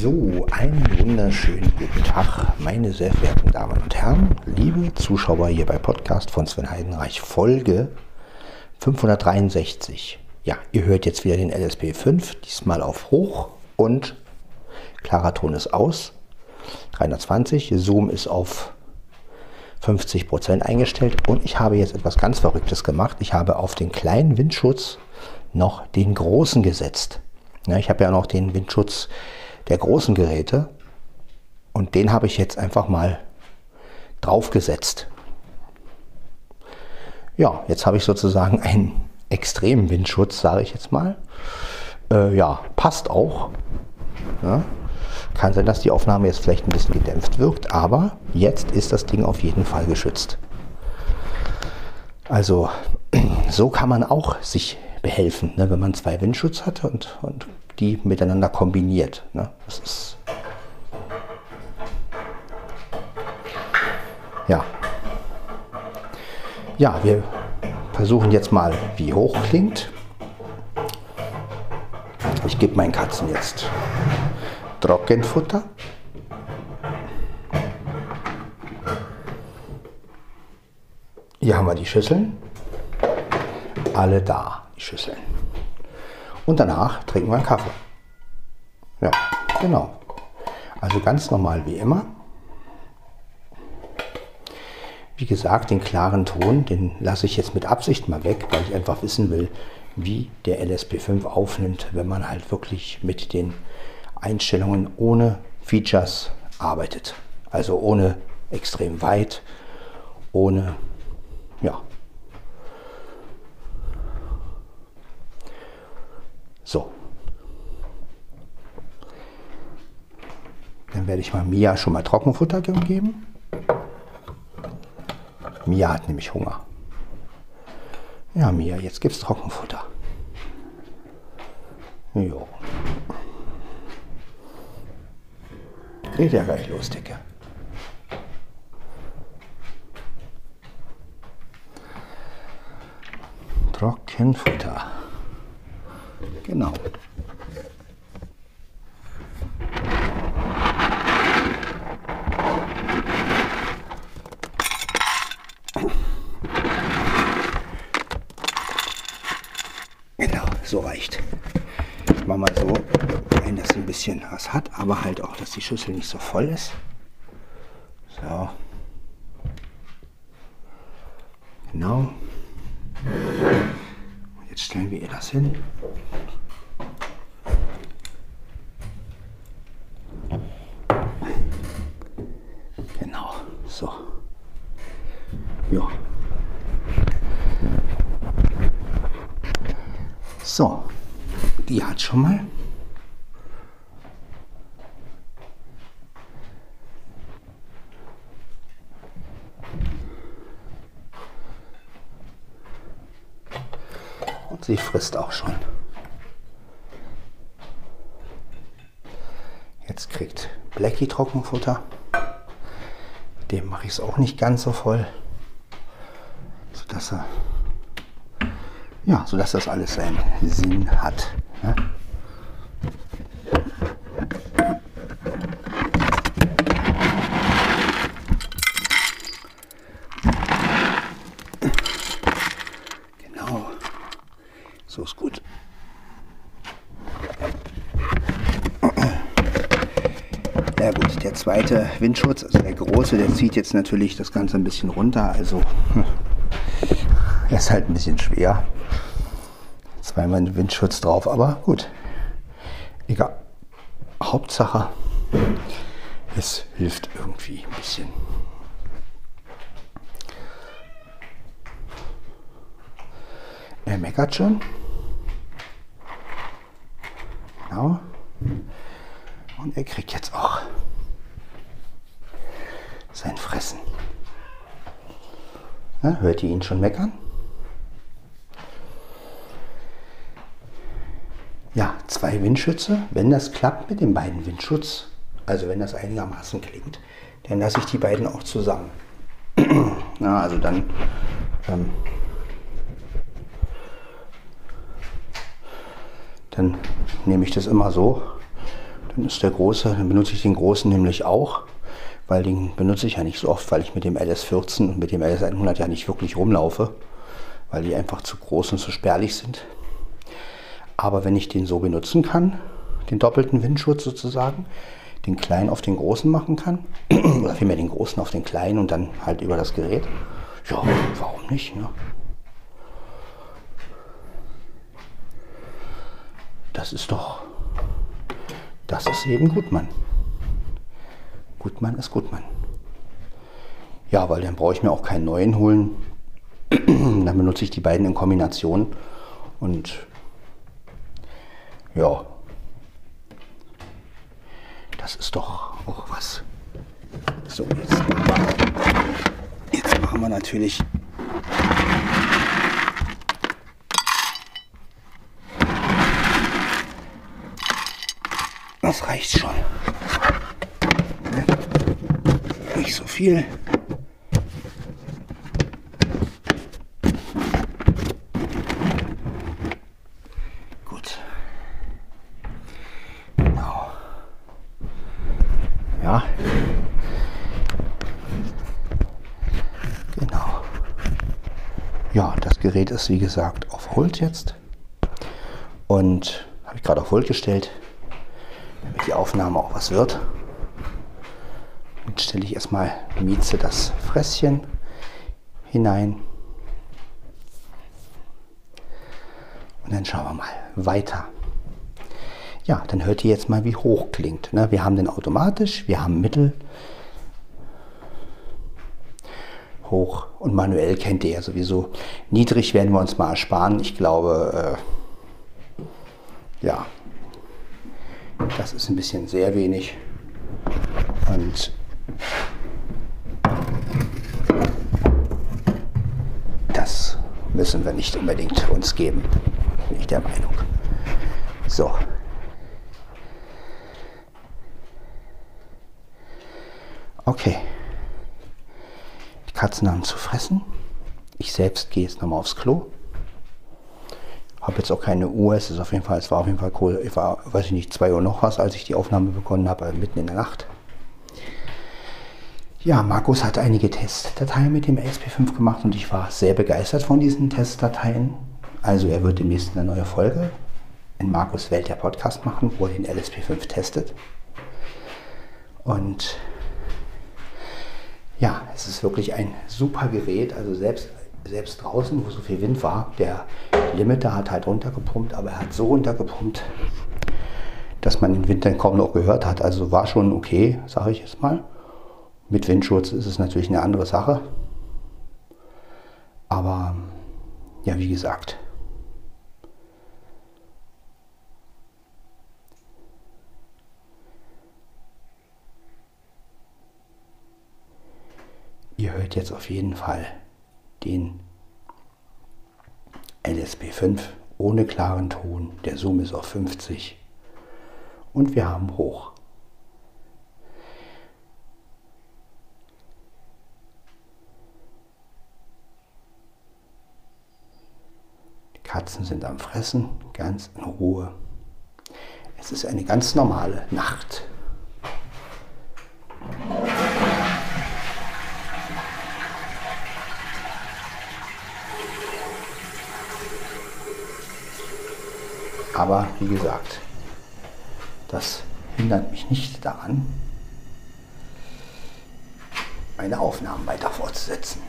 So, einen wunderschönen guten Tag, meine sehr verehrten Damen und Herren, liebe Zuschauer hier bei Podcast von Sven Heidenreich, Folge 563. Ja, ihr hört jetzt wieder den LSP 5, diesmal auf Hoch und klarer Ton ist aus. 320, Zoom ist auf 50% eingestellt und ich habe jetzt etwas ganz Verrücktes gemacht. Ich habe auf den kleinen Windschutz noch den großen gesetzt. Ja, ich habe ja noch den Windschutz der großen Geräte und den habe ich jetzt einfach mal draufgesetzt. Ja, jetzt habe ich sozusagen einen extremen Windschutz, sage ich jetzt mal. Äh, ja, passt auch. Ja. Kann sein, dass die Aufnahme jetzt vielleicht ein bisschen gedämpft wirkt, aber jetzt ist das Ding auf jeden Fall geschützt. Also so kann man auch sich behelfen, ne, wenn man zwei Windschutz hat und, und die miteinander kombiniert. Ne? Das ist ja. Ja, wir versuchen jetzt mal, wie hoch klingt. Ich gebe meinen Katzen jetzt Trockenfutter. Hier haben wir die Schüsseln. Alle da, die Schüsseln. Und danach trinken wir einen Kaffee. Ja, genau. Also ganz normal wie immer. Wie gesagt, den klaren Ton, den lasse ich jetzt mit Absicht mal weg, weil ich einfach wissen will, wie der LSP5 aufnimmt, wenn man halt wirklich mit den Einstellungen ohne Features arbeitet. Also ohne extrem weit, ohne, ja, So. Dann werde ich mal Mia schon mal Trockenfutter geben. Mia hat nämlich Hunger. Ja, Mia, jetzt gibt's Trockenfutter. Jo. Geht ja gleich los, Dicke. Trockenfutter. Genau. Genau, so reicht. Ich mache mal so, wenn das ein bisschen was hat, aber halt auch, dass die Schüssel nicht so voll ist. So. Genau. Jetzt stellen wir ihr das hin. So. Ja. So, die hat schon mal. Und sie frisst auch schon. Jetzt kriegt Blackie Trockenfutter. Dem mache ich es auch nicht ganz so voll, sodass er ja, sodass das alles seinen Sinn hat. Ne? Genau, so ist gut. Ja gut, der zweite Windschutz, also der große, der zieht jetzt natürlich das Ganze ein bisschen runter. Also er ist halt ein bisschen schwer. Zweimal Windschutz drauf, aber gut. Egal. Hauptsache, es hilft irgendwie ein bisschen. Er meckert schon. Genau. Und er kriegt jetzt auch sein Fressen. Ja, hört ihr ihn schon meckern? Ja, zwei Windschütze. Wenn das klappt mit den beiden Windschutz, also wenn das einigermaßen klingt, dann lasse ich die beiden auch zusammen. Na, also dann ähm, dann nehme ich das immer so Dann ist der große, dann benutze ich den großen nämlich auch, weil den benutze ich ja nicht so oft, weil ich mit dem LS14 und mit dem LS100 ja nicht wirklich rumlaufe, weil die einfach zu groß und zu spärlich sind. Aber wenn ich den so benutzen kann, den doppelten Windschutz sozusagen, den kleinen auf den großen machen kann, oder vielmehr den großen auf den kleinen und dann halt über das Gerät, ja, warum nicht? Ne? Das ist doch, das ist eben Gutmann. Gutmann ist Gutmann. Ja, weil dann brauche ich mir auch keinen neuen holen. dann benutze ich die beiden in Kombination und ja, das ist doch auch was. So, jetzt, jetzt machen wir natürlich Das reicht schon. Nicht so viel. Gut. Genau. Ja. Genau. Ja, das Gerät ist wie gesagt auf Hold jetzt. Und habe ich gerade auf Hold gestellt damit die Aufnahme auch was wird. Stelle ich erstmal Mieze das Fresschen hinein. Und dann schauen wir mal weiter. Ja, dann hört ihr jetzt mal, wie hoch klingt. Ne? Wir haben den automatisch, wir haben mittel, hoch und manuell kennt ihr ja sowieso. Niedrig werden wir uns mal ersparen. Ich glaube, äh, ja, das ist ein bisschen sehr wenig. Und das müssen wir nicht unbedingt uns geben, bin ich der Meinung. So. Okay. Die Katzen haben zu fressen. Ich selbst gehe jetzt nochmal aufs Klo habe jetzt auch keine Uhr. Es ist auf jeden Fall, es war auf jeden Fall cool. Ich war, weiß ich nicht, zwei Uhr noch was, als ich die Aufnahme begonnen habe, mitten in der Nacht. Ja, Markus hat einige Testdateien mit dem ASP5 gemacht und ich war sehr begeistert von diesen Testdateien. Also er wird demnächst eine neue Folge in Markus Welt der Podcast machen, wo er den LSP5 testet. Und ja, es ist wirklich ein super Gerät. Also selbst selbst draußen, wo so viel Wind war, der Limiter hat halt runtergepumpt, aber er hat so runtergepumpt, dass man den Wind dann kaum noch gehört hat. Also war schon okay, sage ich jetzt mal. Mit Windschutz ist es natürlich eine andere Sache. Aber ja, wie gesagt. Ihr hört jetzt auf jeden Fall den LSP5 ohne klaren Ton. Der Zoom ist auf 50 und wir haben hoch. Katzen sind am Fressen, ganz in Ruhe. Es ist eine ganz normale Nacht. Aber wie gesagt, das hindert mich nicht daran, meine Aufnahmen weiter fortzusetzen.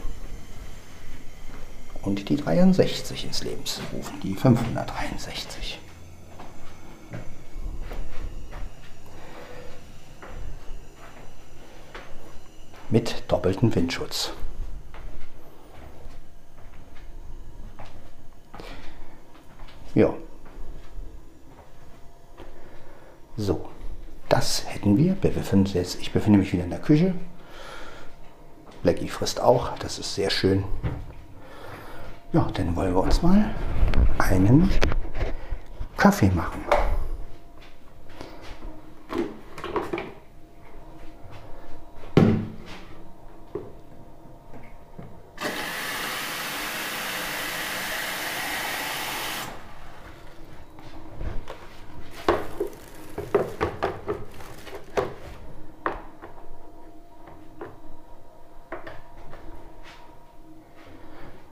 Und die 63 ins Leben rufen, die 563. Mit doppeltem Windschutz. Ja. So, das hätten wir. Ich befinde mich wieder in der Küche. Blackie frisst auch, das ist sehr schön. Ja, dann wollen wir uns mal einen Kaffee machen.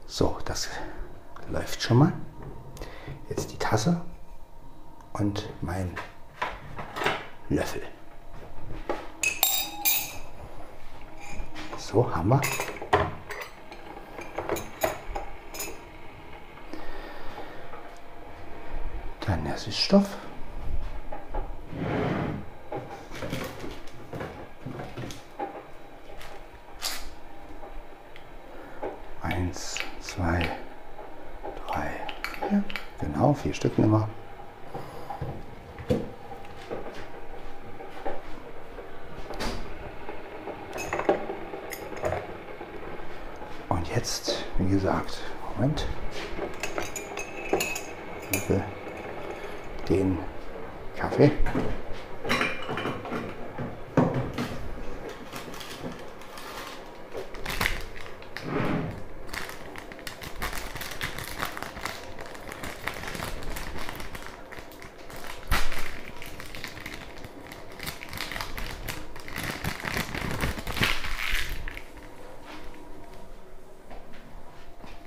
So, das läuft schon mal. Jetzt die Tasse und mein Löffel. So, haben wir. Dann der Süßstoff. Eins, zwei, drei, vier. Genau, vier Stück nehmen wir. Und jetzt, wie gesagt, Moment. Den Kaffee.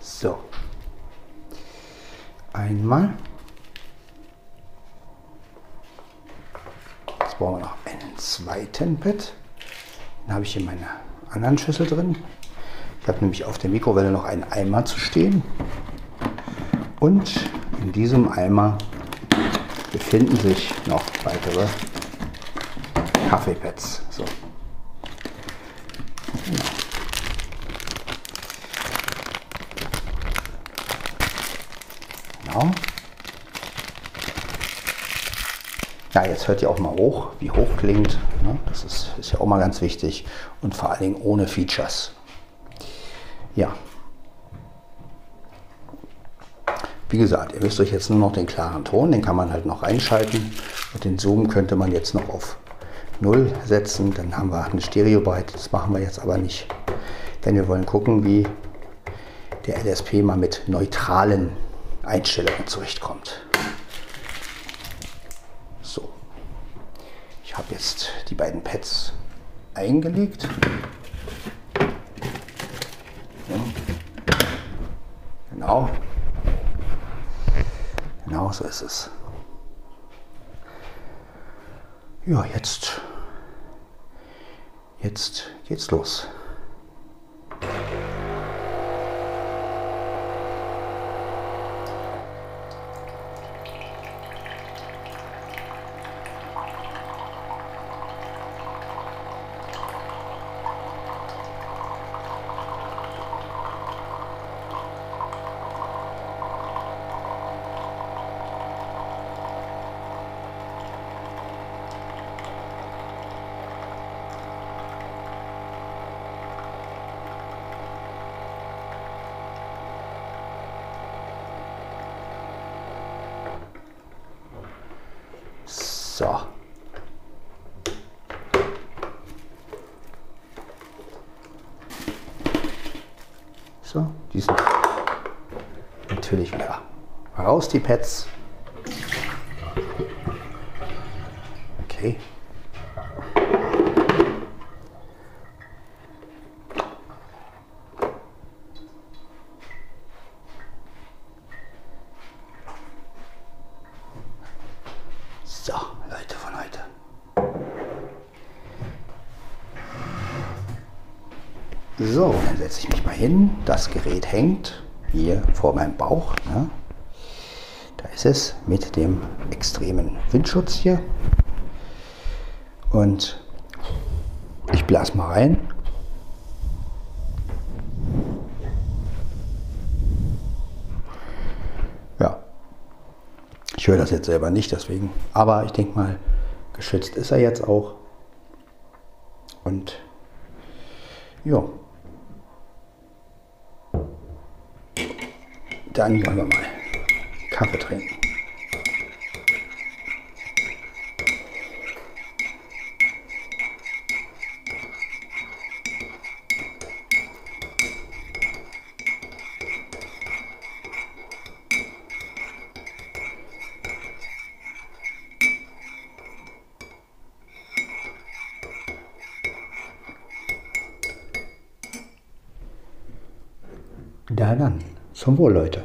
So. Einmal. Jetzt brauchen wir noch einen zweiten Pad. Den habe ich in meiner anderen Schüssel drin. Ich habe nämlich auf der Mikrowelle noch einen Eimer zu stehen. Und in diesem Eimer befinden sich noch weitere Kaffeepads. So. Genau. Ja, jetzt hört ihr auch mal hoch, wie hoch klingt. Ne? Das ist, ist ja auch mal ganz wichtig. Und vor allen Dingen ohne Features. Ja. Wie gesagt, ihr müsst euch jetzt nur noch den klaren Ton, den kann man halt noch reinschalten. Und den Zoom könnte man jetzt noch auf 0 setzen. Dann haben wir eine Stereobyte. Das machen wir jetzt aber nicht. Denn wir wollen gucken, wie der LSP mal mit neutralen Einstellungen zurechtkommt. So, ich habe jetzt die beiden Pads eingelegt. Genau. Genau so ist es. Ja, jetzt, jetzt geht's los. So. So, die sind natürlich wieder raus, die Pads. Okay. So, Leute von heute. So, dann setze ich mich mal hin. Das Gerät hängt hier vor meinem Bauch. Ne? Es mit dem extremen Windschutz hier. Und ich blase mal rein. Ja, ich höre das jetzt selber nicht, deswegen. Aber ich denke mal, geschützt ist er jetzt auch. Und ja. Dann wollen wir mal Kaffee trinken. Da dann. Zum Wohl, Leute.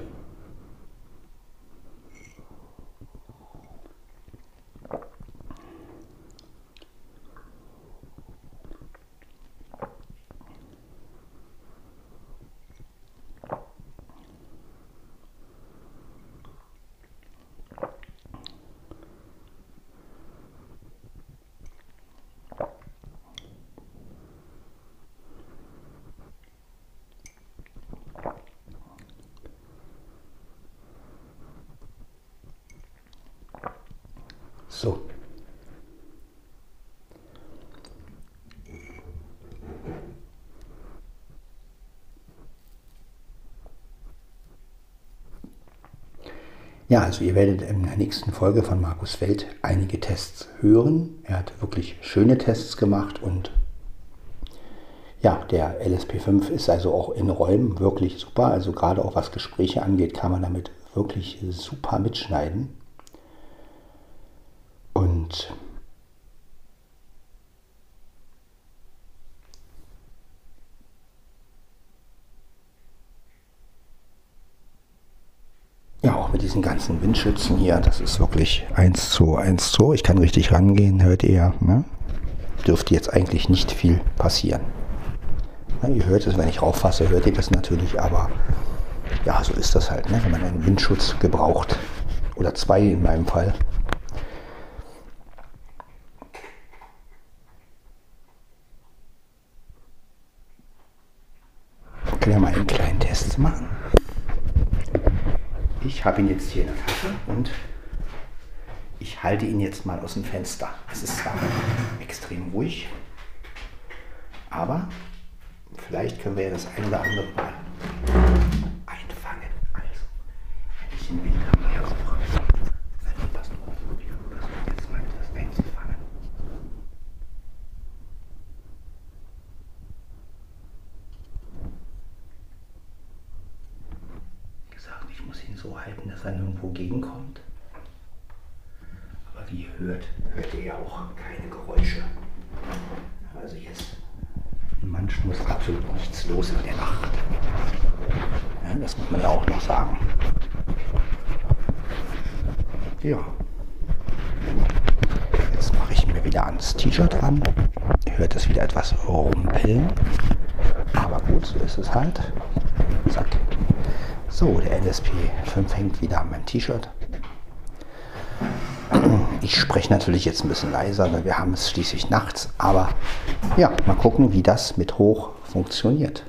So. Ja, also ihr werdet in der nächsten Folge von Markus Feld einige Tests hören. Er hat wirklich schöne Tests gemacht und ja, der LSP5 ist also auch in Räumen wirklich super. Also gerade auch was Gespräche angeht, kann man damit wirklich super mitschneiden. Und ja, auch mit diesen ganzen Windschützen hier, das ist wirklich 1 zu 1 zu. Ich kann richtig rangehen, hört ihr. Ne? Dürfte jetzt eigentlich nicht viel passieren. Ja, ihr hört es, wenn ich rauffasse, hört ihr das natürlich, aber ja, so ist das halt, ne? wenn man einen Windschutz gebraucht. Oder zwei in meinem Fall. können ja mal einen kleinen Test machen. Ich habe ihn jetzt hier in der Tasche und ich halte ihn jetzt mal aus dem Fenster. Es ist zwar extrem ruhig, aber vielleicht können wir ja das ein oder andere mal einfangen. Also, ein bisschen Wind haben SP5 hängt wieder an meinem T-Shirt. Ich spreche natürlich jetzt ein bisschen leiser, weil wir haben es schließlich nachts. Aber ja, mal gucken, wie das mit hoch funktioniert.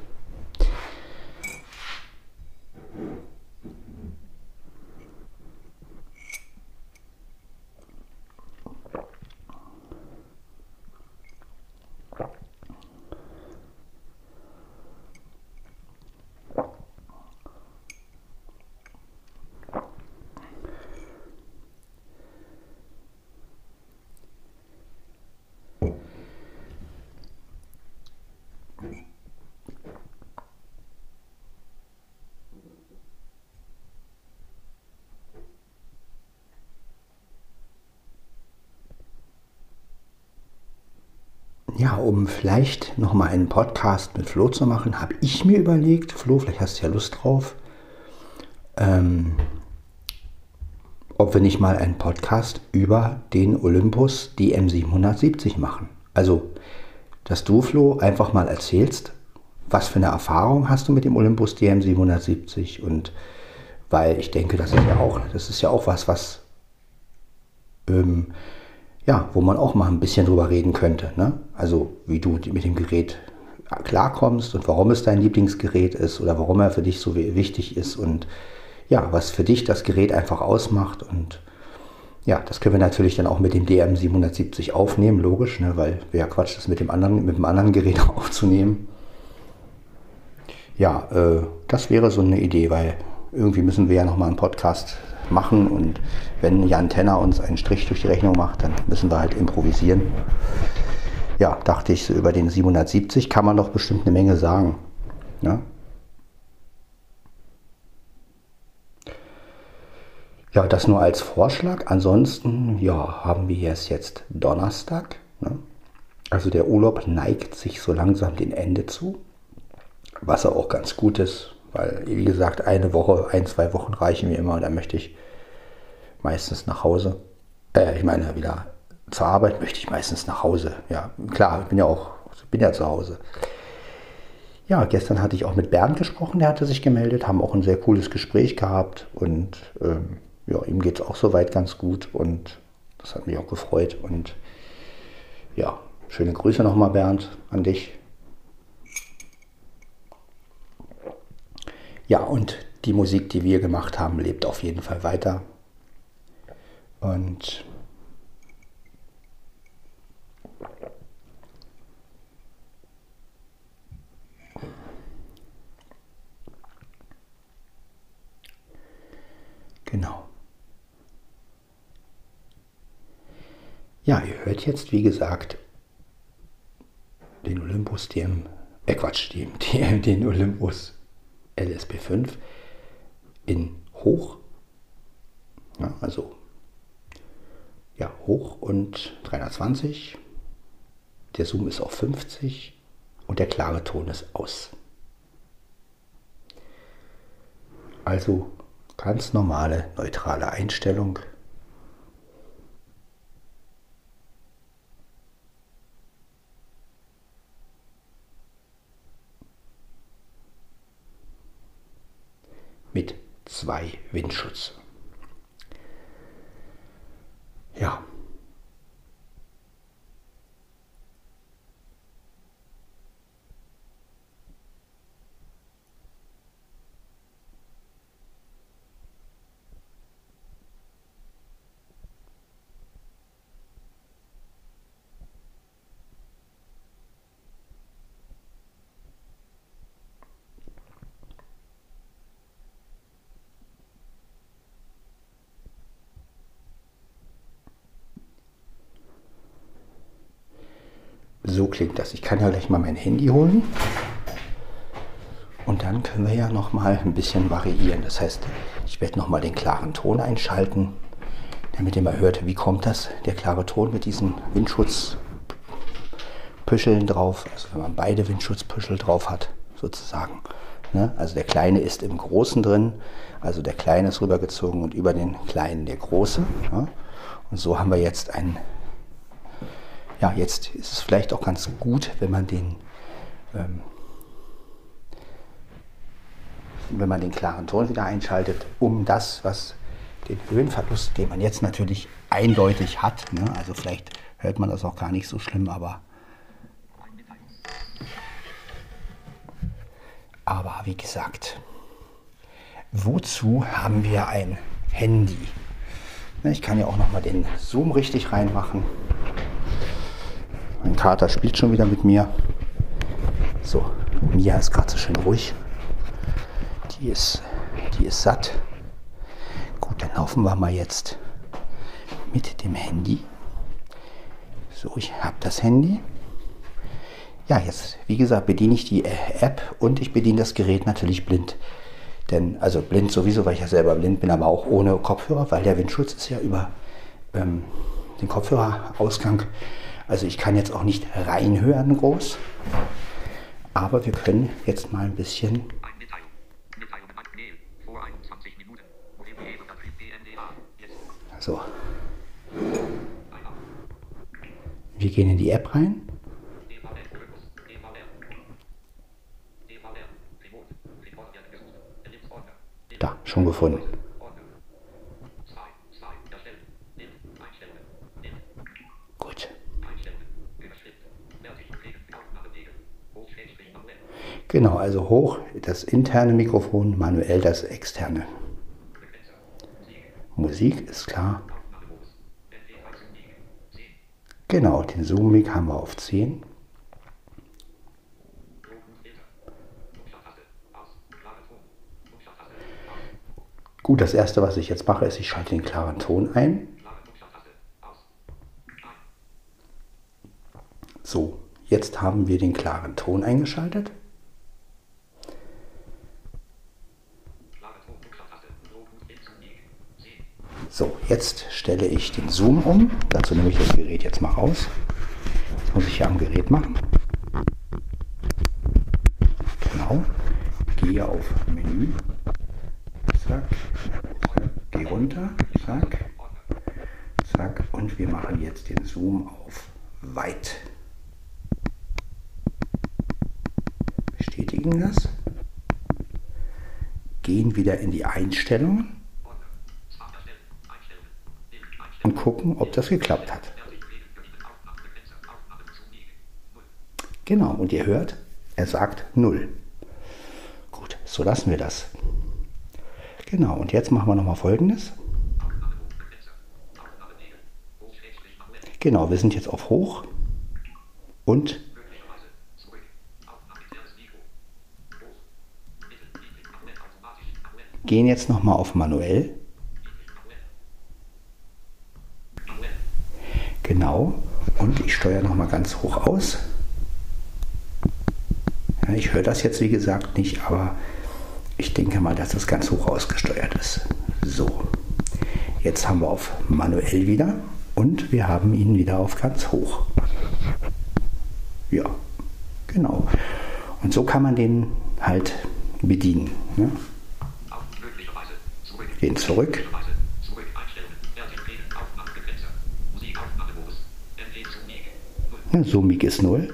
Ja, um vielleicht nochmal einen Podcast mit Flo zu machen, habe ich mir überlegt, Flo, vielleicht hast du ja Lust drauf, ähm, ob wir nicht mal einen Podcast über den Olympus DM770 machen. Also, dass du, Flo, einfach mal erzählst, was für eine Erfahrung hast du mit dem Olympus DM770 und weil ich denke, das ist ja auch, das ist ja auch was, was ähm, ja, wo man auch mal ein bisschen drüber reden könnte. Ne? Also wie du mit dem Gerät klarkommst und warum es dein Lieblingsgerät ist oder warum er für dich so wichtig ist und ja, was für dich das Gerät einfach ausmacht und ja, das können wir natürlich dann auch mit dem DM770 aufnehmen, logisch, ne, weil wäre Quatsch, das mit dem anderen, mit dem anderen Gerät aufzunehmen. Ja, äh, das wäre so eine Idee, weil irgendwie müssen wir ja nochmal einen Podcast machen und wenn Jan Tenner uns einen Strich durch die Rechnung macht, dann müssen wir halt improvisieren. Ja, dachte ich, so über den 770 kann man doch bestimmt eine Menge sagen. Ja, ja das nur als Vorschlag. Ansonsten, ja, haben wir es jetzt Donnerstag. Ne? Also der Urlaub neigt sich so langsam dem Ende zu, was auch ganz gut ist, Weil, wie gesagt, eine Woche, ein, zwei Wochen reichen mir immer dann möchte ich meistens nach Hause. Äh, ich meine, wieder zur Arbeit möchte ich meistens nach Hause. Ja, klar, ich bin ja auch, bin ja zu Hause. Ja, gestern hatte ich auch mit Bernd gesprochen, der hatte sich gemeldet, haben auch ein sehr cooles Gespräch gehabt und ähm, ja, ihm geht es auch soweit ganz gut und das hat mich auch gefreut und ja, schöne Grüße nochmal Bernd an dich. Ja, und die Musik, die wir gemacht haben, lebt auf jeden Fall weiter. Und Genau. Ja, ihr hört jetzt, wie gesagt, den Olympus DM, äh Quatsch, den, den Olympus LSP5 in hoch, ja, also ja, hoch und 320. Der Zoom ist auf 50 und der klare Ton ist aus. Also Ganz normale, neutrale Einstellung. Mit zwei Windschutz. Ja. So klingt das. Ich kann ja gleich mal mein Handy holen. Und dann können wir ja noch mal ein bisschen variieren. Das heißt, ich werde noch mal den klaren Ton einschalten, damit ihr mal hört, wie kommt das, der klare Ton mit diesen Windschutzpüscheln drauf. Also wenn man beide Windschutzpüschel drauf hat, sozusagen. Ne? Also der kleine ist im großen drin, also der kleine ist rübergezogen und über den kleinen der große. Und so haben wir jetzt einen ja, jetzt ist es vielleicht auch ganz gut, wenn man den, ähm, wenn man den klaren Ton wieder einschaltet, um das, was den Höhenverlust, den man jetzt natürlich eindeutig hat, ne? also vielleicht hört man das auch gar nicht so schlimm, aber aber wie gesagt, wozu haben wir ein Handy? Ne, ich kann ja auch noch mal den Zoom richtig reinmachen. Mein Kater spielt schon wieder mit mir. So, Mia ist gerade so schön ruhig. Die ist, die ist satt. Gut, dann laufen wir mal jetzt mit dem Handy. So, ich habe das Handy. Ja, jetzt, wie gesagt, bediene ich die App und ich bediene das Gerät natürlich blind. Denn, also blind sowieso, weil ich ja selber blind bin, aber auch ohne Kopfhörer, weil der Windschutz ist ja über ähm, den Kopfhörerausgang also ich kann jetzt auch nicht reinhören groß, aber wir können jetzt mal ein bisschen so. Wir gehen in die App rein. Da, schon gefunden. Genau, also hoch das interne Mikrofon, manuell das externe. Musik ist klar. Genau, den Zoom-Mic haben wir auf 10. Gut, das erste, was ich jetzt mache, ist, ich schalte den klaren Ton ein. So, jetzt haben wir den klaren Ton eingeschaltet. So, jetzt stelle ich den Zoom um. Dazu nehme ich das Gerät jetzt mal raus. Das muss ich hier am Gerät machen. Genau. Gehe auf Menü. Zack, zack, geh runter, zack, zack. Und wir machen jetzt den Zoom auf weit. Bestätigen das. Gehen wieder in die Einstellungen und gucken, ob das geklappt hat. Genau, und ihr hört, er sagt 0. Gut, so lassen wir das. Genau, und jetzt machen wir nochmal folgendes. Genau, wir sind jetzt auf Hoch und gehen jetzt nochmal auf Manuell. Genau, und ich steuere nochmal ganz hoch aus. Ja, ich höre das jetzt wie gesagt nicht, aber ich denke mal, dass das ganz hoch ausgesteuert ist. So, jetzt haben wir auf manuell wieder und wir haben ihn wieder auf ganz hoch. Ja, genau. Und so kann man den halt bedienen. Ne? Gehen zurück. Ja, Summig ist 0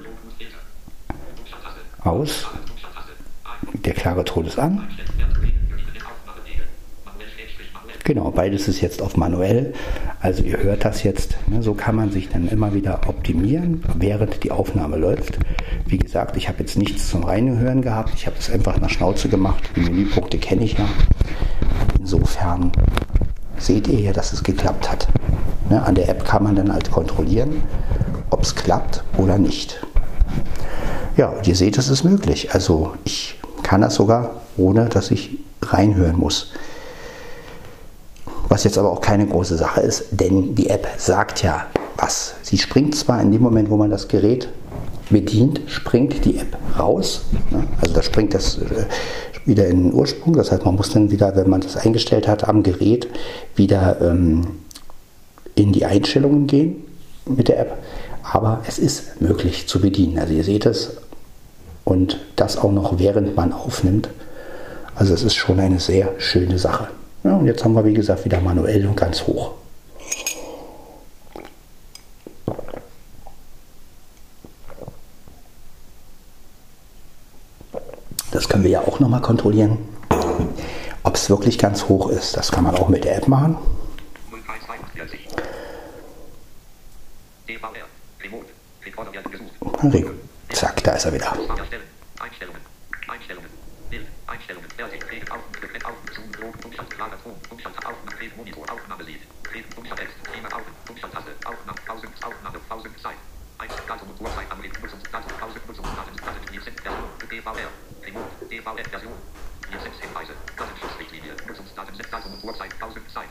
aus. Der klare Ton ist an. Genau, beides ist jetzt auf manuell. Also ihr hört das jetzt. Ne, so kann man sich dann immer wieder optimieren, während die Aufnahme läuft. Wie gesagt, ich habe jetzt nichts zum Reinhören gehabt. Ich habe das einfach nach Schnauze gemacht. Die Menüpunkte kenne ich ja. Insofern seht ihr ja, dass es geklappt hat. Ne, an der App kann man dann halt kontrollieren, ob es klappt oder nicht. Ja, und ihr seht, es ist möglich. Also ich kann das sogar, ohne dass ich reinhören muss. Was jetzt aber auch keine große Sache ist, denn die App sagt ja was. Sie springt zwar in dem Moment, wo man das Gerät bedient, springt die App raus. Also da springt das äh, wieder in den Ursprung. Das heißt, man muss dann wieder, wenn man das eingestellt hat am Gerät, wieder ähm, in die Einstellungen gehen mit der App. Aber es ist möglich zu bedienen. Also ihr seht es und das auch noch während man aufnimmt. Also es ist schon eine sehr schöne Sache. Ja, und jetzt haben wir wie gesagt wieder manuell und ganz hoch. Das können wir ja auch nochmal kontrollieren, ob es wirklich ganz hoch ist. Das kann man auch mit der App machen. Henrik. Zack, da ist er wieder. DVR-Version. Hier Hinweise. Datenschutzrichtlinie. Nutzungsdaten. Datum und Uhrzeit. Pausen. Zeit.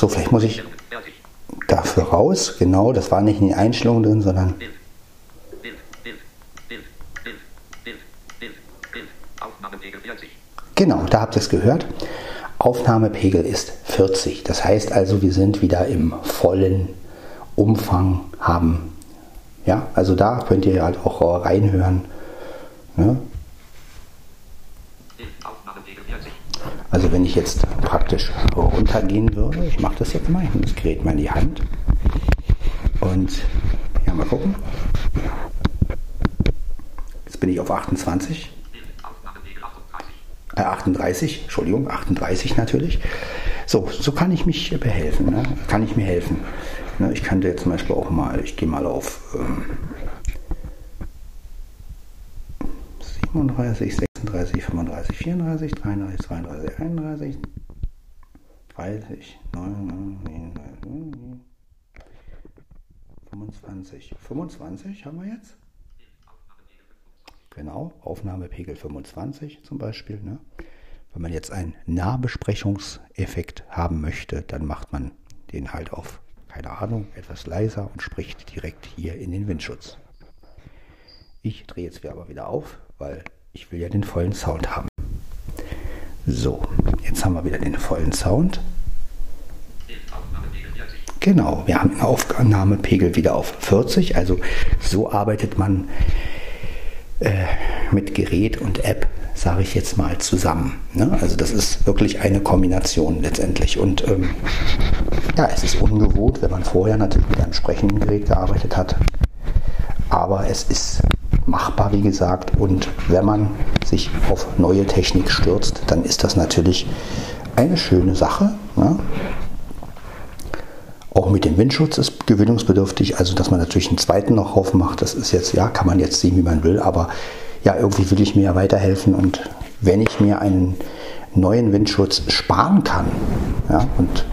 Achso, vielleicht muss ich dafür raus. Genau, das war nicht in die Einstellung drin, sondern. Genau, da habt ihr es gehört. Aufnahmepegel ist 40. Das heißt also, wir sind wieder im vollen Umfang haben. Ja, also da könnt ihr halt auch reinhören. Ne? Also wenn ich jetzt praktisch runtergehen würde, ich mache das jetzt mal, ich nehme das Gerät mal in die Hand und ja, mal gucken. Jetzt bin ich auf 28. Äh, 38, Entschuldigung, 38 natürlich. So, so kann ich mich behelfen, ne? kann ich mir helfen. Ne, ich könnte jetzt zum Beispiel auch mal, ich gehe mal auf ähm, 37, 36, 35, 34, 33, 32, 31, 30, 29, 25. 25 haben wir jetzt. Genau, Aufnahmepegel 25 zum Beispiel. Ne? Wenn man jetzt einen Nahbesprechungseffekt haben möchte, dann macht man den halt auf keine Ahnung, etwas leiser und spricht direkt hier in den Windschutz. Ich drehe jetzt aber wieder auf, weil ich will ja den vollen Sound haben. So, jetzt haben wir wieder den vollen Sound. Genau, wir haben den Aufnahmepegel wieder auf 40. Also so arbeitet man äh, mit Gerät und App, sage ich jetzt mal, zusammen. Ne? Also das ist wirklich eine Kombination letztendlich. Und ähm, ja, es ist ungewohnt, wenn man vorher natürlich mit einem sprechenden Gerät gearbeitet hat. Aber es ist machbar, wie gesagt. Und wenn man sich auf neue Technik stürzt, dann ist das natürlich eine schöne Sache. Ne? Auch mit dem Windschutz ist gewöhnungsbedürftig, also dass man natürlich einen zweiten noch aufmacht, das ist jetzt, ja, kann man jetzt sehen, wie man will, aber ja, irgendwie will ich mir ja weiterhelfen und wenn ich mir einen neuen Windschutz sparen kann ja, und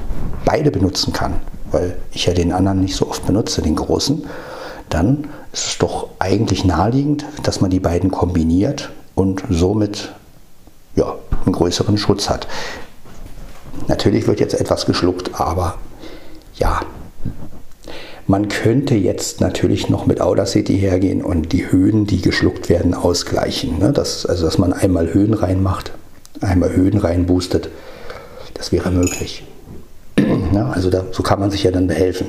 beide benutzen kann, weil ich ja den anderen nicht so oft benutze, den großen, dann ist es doch eigentlich naheliegend, dass man die beiden kombiniert und somit ja, einen größeren Schutz hat. Natürlich wird jetzt etwas geschluckt, aber ja, man könnte jetzt natürlich noch mit Audacity hergehen und die Höhen, die geschluckt werden, ausgleichen. Ne? Das, also, dass man einmal Höhen reinmacht, einmal Höhen reinboostet. Das wäre möglich. also da, so kann man sich ja dann behelfen.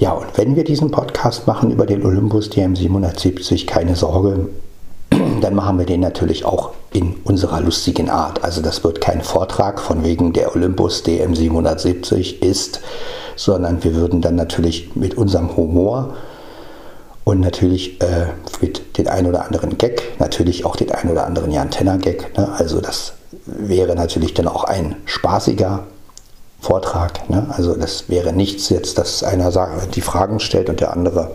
Ja, und wenn wir diesen Podcast machen über den Olympus DM770, keine Sorge, dann machen wir den natürlich auch in unserer lustigen Art. Also das wird kein Vortrag von wegen der Olympus DM770 ist, sondern wir würden dann natürlich mit unserem Humor und natürlich äh, mit den ein oder anderen Gag, natürlich auch den ein oder anderen Jan Tenner Gag. Ne? Also das wäre natürlich dann auch ein spaßiger Vortrag. Ne? Also das wäre nichts jetzt, dass einer die Fragen stellt und der andere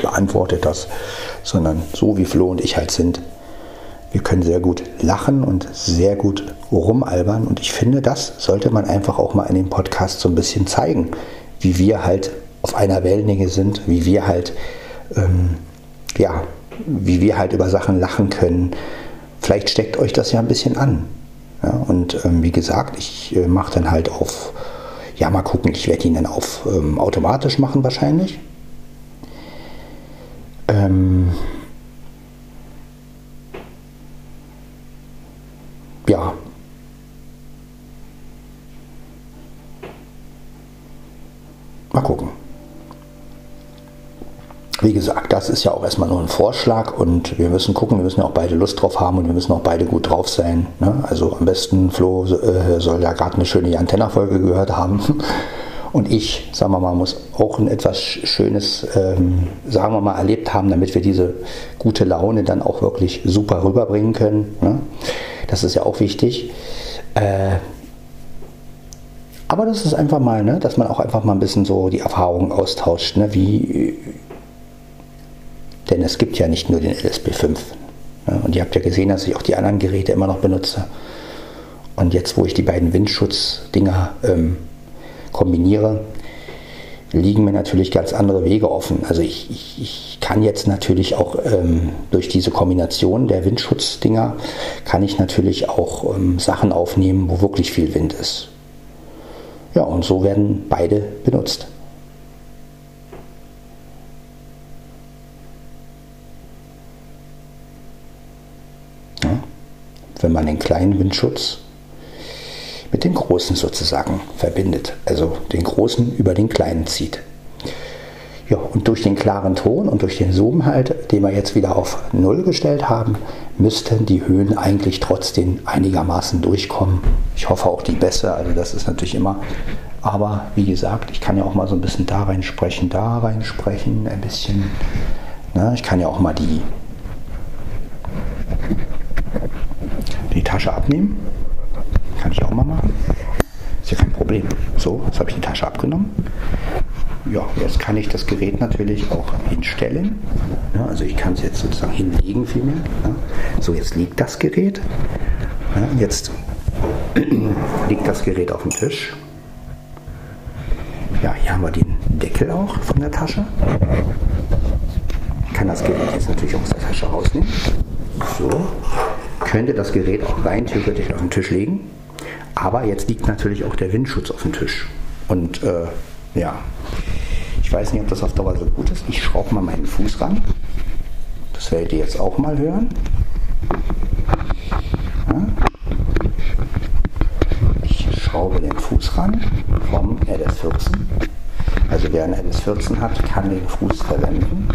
beantwortet das, sondern so wie Flo und ich halt sind. Wir können sehr gut lachen und sehr gut rumalbern und ich finde, das sollte man einfach auch mal in dem Podcast so ein bisschen zeigen, wie wir halt auf einer Wellenlänge sind, wie wir halt, ähm, ja, wie wir halt über Sachen lachen können. Vielleicht steckt euch das ja ein bisschen an. Ja, und ähm, wie gesagt, ich äh, mache dann halt auf, ja mal gucken, ich werde ihn dann auf ähm, automatisch machen wahrscheinlich. Ähm, ja. Mal gucken wie gesagt, das ist ja auch erstmal nur ein Vorschlag und wir müssen gucken, wir müssen ja auch beide Lust drauf haben und wir müssen auch beide gut drauf sein. Ne? Also am besten, Flo äh, soll ja gerade eine schöne Antenna-Folge gehört haben. Und ich, sagen wir mal, muss auch ein etwas Schönes, ähm, sagen wir mal, erlebt haben, damit wir diese gute Laune dann auch wirklich super rüberbringen können. Ne? Das ist ja auch wichtig. Äh, aber das ist einfach mal, ne, dass man auch einfach mal ein bisschen so die Erfahrungen austauscht. Ne? Wie, denn es gibt ja nicht nur den LSP5. Und ihr habt ja gesehen, dass ich auch die anderen Geräte immer noch benutze. Und jetzt, wo ich die beiden Windschutzdinger ähm, kombiniere, liegen mir natürlich ganz andere Wege offen. Also ich, ich, ich kann jetzt natürlich auch ähm, durch diese Kombination der Windschutzdinger, kann ich natürlich auch ähm, Sachen aufnehmen, wo wirklich viel Wind ist. Ja, und so werden beide benutzt. Wenn man den kleinen Windschutz mit dem großen sozusagen verbindet. Also den großen über den kleinen zieht. Ja, und durch den klaren Ton und durch den Zoom halt, den wir jetzt wieder auf 0 gestellt haben, müssten die Höhen eigentlich trotzdem einigermaßen durchkommen. Ich hoffe auch die besser, also das ist natürlich immer. Aber wie gesagt, ich kann ja auch mal so ein bisschen da rein sprechen, da rein sprechen, ein bisschen. Ne, ich kann ja auch mal die die Tasche abnehmen. Kann ich auch mal machen. Ist ja kein Problem. So, jetzt habe ich die Tasche abgenommen. Ja, jetzt kann ich das Gerät natürlich auch hinstellen. Ja, also ich kann es jetzt sozusagen hinlegen vielmehr. Ja. So, jetzt liegt das Gerät. Ja, jetzt liegt das Gerät auf dem Tisch. Ja, hier haben wir den Deckel auch von der Tasche. Ich kann das Gerät jetzt natürlich aus der Tasche rausnehmen. So. Könnte das Gerät auch rein theoretisch auf den Tisch legen. Aber jetzt liegt natürlich auch der Windschutz auf dem Tisch. Und äh, ja, ich weiß nicht, ob das auf Dauer so gut ist. Ich schraube mal meinen Fuß ran. Das werdet ihr jetzt auch mal hören. Ja. Ich schraube den Fuß ran vom LS14. Also wer einen LS14 hat, kann den Fuß verwenden.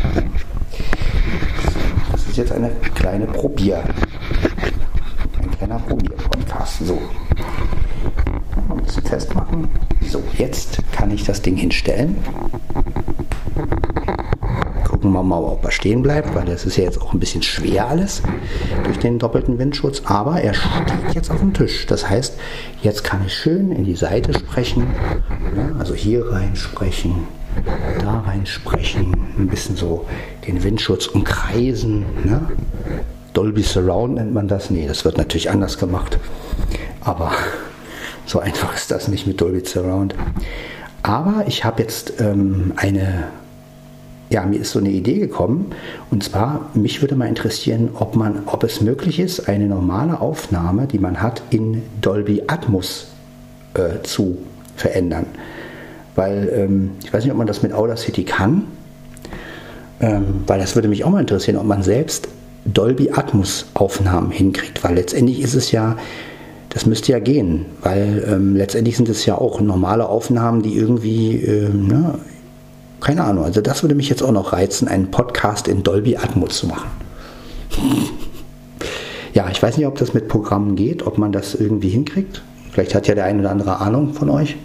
Das ist jetzt eine kleine Probier, kleiner Probier-Podcast. So, ein bisschen festmachen. So, jetzt kann ich das Ding hinstellen gucken wir mal, ob er stehen bleibt, weil das ist ja jetzt auch ein bisschen schwer alles durch den doppelten Windschutz. Aber er steht jetzt auf dem Tisch. Das heißt, jetzt kann ich schön in die Seite sprechen. Also hier rein sprechen, da rein sprechen. Ein bisschen so den Windschutz umkreisen. Ne? Dolby Surround nennt man das. Nee, das wird natürlich anders gemacht. Aber so einfach ist das nicht mit Dolby Surround. Aber ich habe jetzt ähm, eine ja, mir ist so eine Idee gekommen. Und zwar, mich würde mal interessieren, ob, man, ob es möglich ist, eine normale Aufnahme, die man hat, in Dolby Atmos äh, zu verändern. Weil ähm, ich weiß nicht, ob man das mit Audacity kann. Ähm, weil das würde mich auch mal interessieren, ob man selbst Dolby Atmos Aufnahmen hinkriegt. Weil letztendlich ist es ja, das müsste ja gehen. Weil ähm, letztendlich sind es ja auch normale Aufnahmen, die irgendwie ähm, ne, keine Ahnung, also das würde mich jetzt auch noch reizen, einen Podcast in Dolby Atmos zu machen. Ja, ich weiß nicht, ob das mit Programmen geht, ob man das irgendwie hinkriegt. Vielleicht hat ja der eine oder andere Ahnung von euch.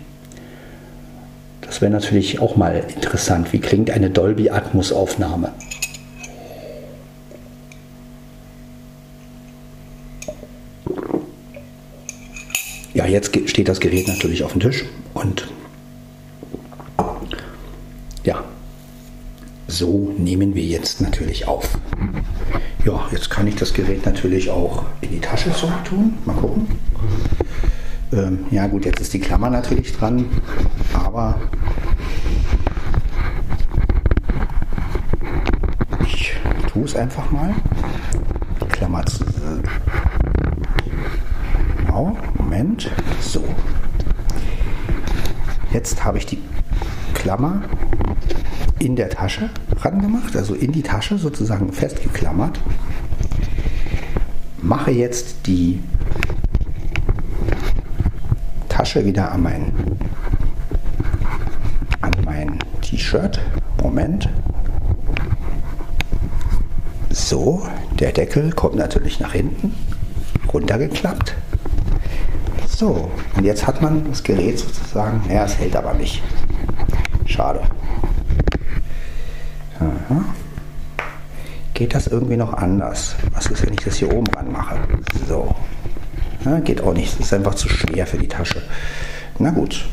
Das wäre natürlich auch mal interessant. Wie klingt eine Dolby Atmos Aufnahme? Ja, jetzt steht das Gerät natürlich auf dem Tisch und ja, so nehmen wir jetzt natürlich auf. Ja, jetzt kann ich das Gerät natürlich auch in die Tasche zurück tun. Mal gucken. Ähm, ja gut, jetzt ist die Klammer natürlich dran, aber ich tue es einfach mal. Die Klammer zu. Genau, Moment. So. Jetzt habe ich die Klammer in der Tasche rangemacht, also in die Tasche sozusagen festgeklammert. Mache jetzt die Tasche wieder an mein, an mein T-Shirt. Moment. So, der Deckel kommt natürlich nach hinten, runtergeklappt. So, und jetzt hat man das Gerät sozusagen, ja, es hält aber nicht. Schade. Aha. Geht das irgendwie noch anders? Was ist, wenn ich das hier oben ran mache? So. Ja, geht auch nicht. Das ist einfach zu schwer für die Tasche. Na gut.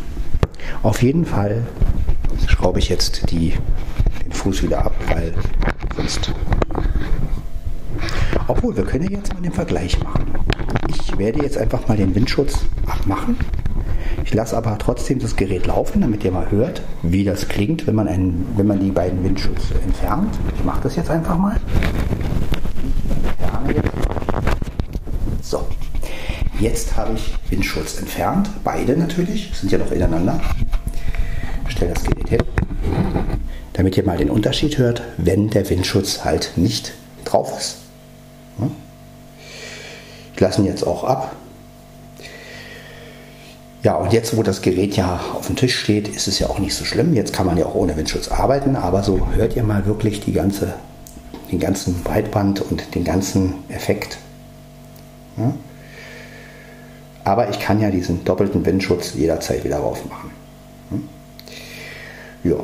Auf jeden Fall schraube ich jetzt die, den Fuß wieder ab, weil sonst. Obwohl, wir können jetzt mal den Vergleich machen. Werde jetzt einfach mal den Windschutz abmachen ich lasse aber trotzdem das Gerät laufen, damit ihr mal hört, wie das klingt, wenn man, einen, wenn man die beiden Windschutze entfernt. Ich mache das jetzt einfach mal. So, jetzt habe ich Windschutz entfernt, beide natürlich, sind ja noch ineinander. Ich stelle das Gerät hin, damit ihr mal den Unterschied hört, wenn der Windschutz halt nicht drauf ist. Ich lasse ihn jetzt auch ab, ja, und jetzt, wo das Gerät ja auf dem Tisch steht, ist es ja auch nicht so schlimm. Jetzt kann man ja auch ohne Windschutz arbeiten, aber so hört ihr mal wirklich die ganze, den ganzen Breitband und den ganzen Effekt. Ja? Aber ich kann ja diesen doppelten Windschutz jederzeit wieder drauf machen. Hm? Ja,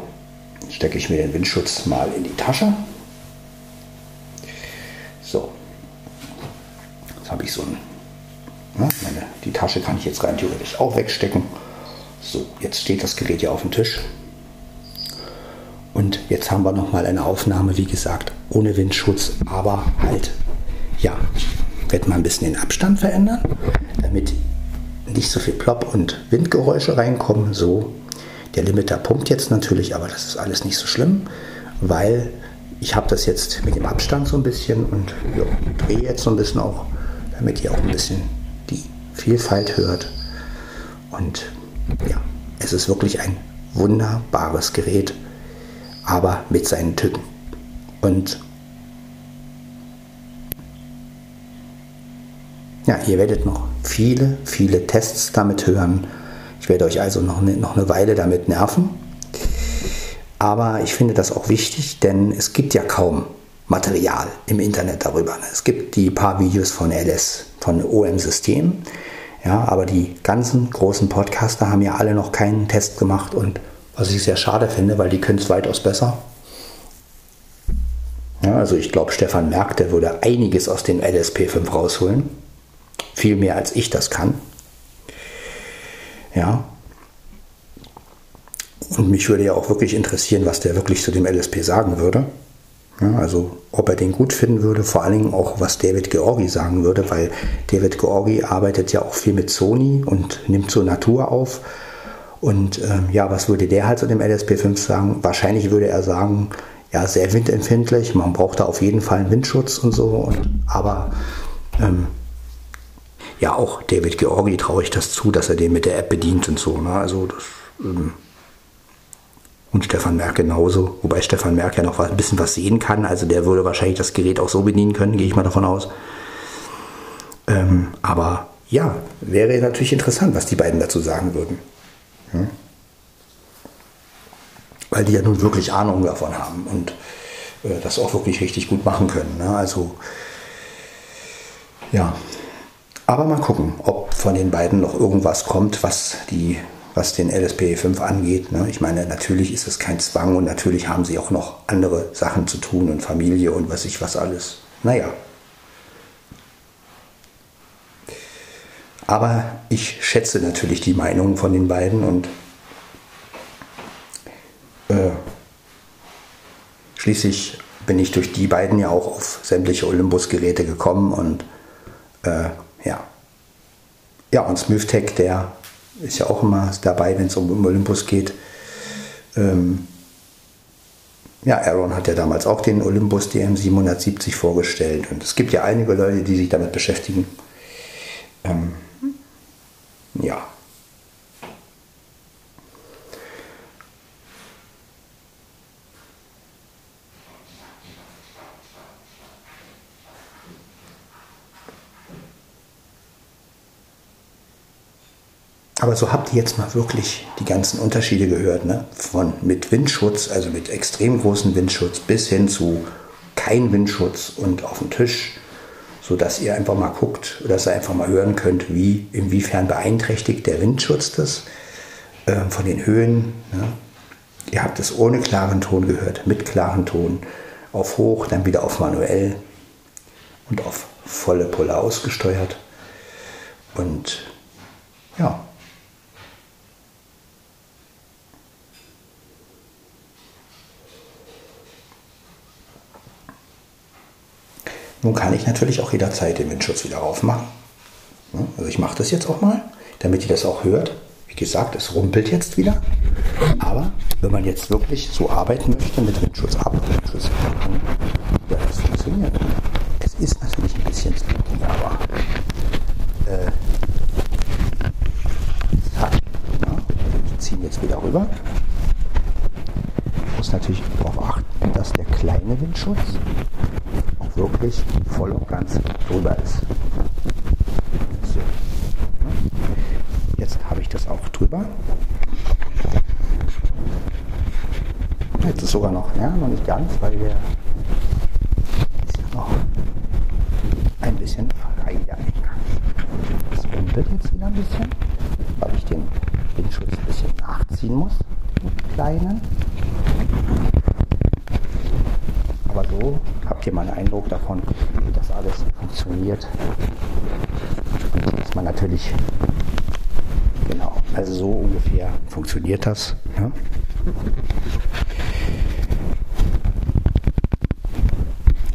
stecke ich mir den Windschutz mal in die Tasche. So, jetzt habe ich so einen Ne? Meine, die Tasche kann ich jetzt rein theoretisch auch wegstecken. So, jetzt steht das Gerät ja auf dem Tisch. Und jetzt haben wir nochmal eine Aufnahme, wie gesagt, ohne Windschutz, aber halt, ja, werde mal ein bisschen den Abstand verändern, damit nicht so viel Plop und Windgeräusche reinkommen. So, der Limiter pumpt jetzt natürlich, aber das ist alles nicht so schlimm, weil ich habe das jetzt mit dem Abstand so ein bisschen und ja, drehe jetzt so ein bisschen auch, damit ihr auch ein bisschen die Vielfalt hört. Und ja, es ist wirklich ein wunderbares Gerät, aber mit seinen Tücken. Und ja, ihr werdet noch viele, viele Tests damit hören. Ich werde euch also noch eine, noch eine Weile damit nerven. Aber ich finde das auch wichtig, denn es gibt ja kaum Material im Internet darüber. Es gibt die paar Videos von LS, von OM System. Ja, aber die ganzen großen Podcaster haben ja alle noch keinen Test gemacht und was ich sehr schade finde, weil die können es weitaus besser. Ja, also ich glaube, Stefan Merck, der würde einiges aus dem LSP5 rausholen. Viel mehr als ich das kann. Ja. Und mich würde ja auch wirklich interessieren, was der wirklich zu dem LSP sagen würde. Ja, also ob er den gut finden würde, vor allen Dingen auch, was David Georgi sagen würde, weil David Georgi arbeitet ja auch viel mit Sony und nimmt so Natur auf. Und ähm, ja, was würde der halt zu dem LSP5 sagen? Wahrscheinlich würde er sagen, ja, sehr windempfindlich, man braucht da auf jeden Fall einen Windschutz und so. Und, aber ähm, ja, auch David Georgi traue ich das zu, dass er den mit der App bedient und so. Ne? Also das, ähm, und Stefan Merck genauso, wobei Stefan Merck ja noch ein bisschen was sehen kann. Also der würde wahrscheinlich das Gerät auch so bedienen können, gehe ich mal davon aus. Ähm, aber ja, wäre natürlich interessant, was die beiden dazu sagen würden. Ja? Weil die ja nun wirklich Ahnung davon haben und äh, das auch wirklich richtig gut machen können. Ne? Also ja, aber mal gucken, ob von den beiden noch irgendwas kommt, was die was den LSP5 angeht. Ne? Ich meine, natürlich ist es kein Zwang und natürlich haben sie auch noch andere Sachen zu tun und Familie und was ich was alles. Naja. Aber ich schätze natürlich die Meinung von den beiden und äh, schließlich bin ich durch die beiden ja auch auf sämtliche Olympus-Geräte gekommen und äh, ja. Ja, und SmoothTech, der ist ja auch immer dabei, wenn es um Olympus geht. Ähm, ja, Aaron hat ja damals auch den Olympus DM770 vorgestellt und es gibt ja einige Leute, die sich damit beschäftigen. Ähm, ja. Aber so habt ihr jetzt mal wirklich die ganzen Unterschiede gehört, ne? Von mit Windschutz, also mit extrem großem Windschutz, bis hin zu kein Windschutz und auf dem Tisch, sodass ihr einfach mal guckt, dass ihr einfach mal hören könnt, wie, inwiefern beeinträchtigt der Windschutz das äh, von den Höhen. Ne? Ihr habt es ohne klaren Ton gehört, mit klaren Ton, auf hoch, dann wieder auf manuell und auf volle Pulle ausgesteuert. Und ja, Nun kann ich natürlich auch jederzeit den Windschutz wieder aufmachen. Also ich mache das jetzt auch mal, damit ihr das auch hört. Wie gesagt, es rumpelt jetzt wieder. Aber wenn man jetzt wirklich so arbeiten möchte mit Windschutz ab, Windschutz an, ja, das funktioniert. Es ist natürlich ein bisschen spooky, aber äh, ja, also ich ziehe jetzt wieder rüber. Muss natürlich darauf achten, dass der kleine Windschutz wirklich voll und ganz drüber ist. So. Jetzt habe ich das auch drüber. Jetzt ist sogar noch, ja, noch nicht ganz, weil der ist ja noch ein bisschen frei. Das rumpelt jetzt wieder ein bisschen, weil ich den Windschutz ein bisschen nachziehen muss, den kleinen. Aber so habt ihr mal einen Eindruck davon, wie das alles funktioniert. Dass man natürlich, genau, also so ungefähr funktioniert das. Ja.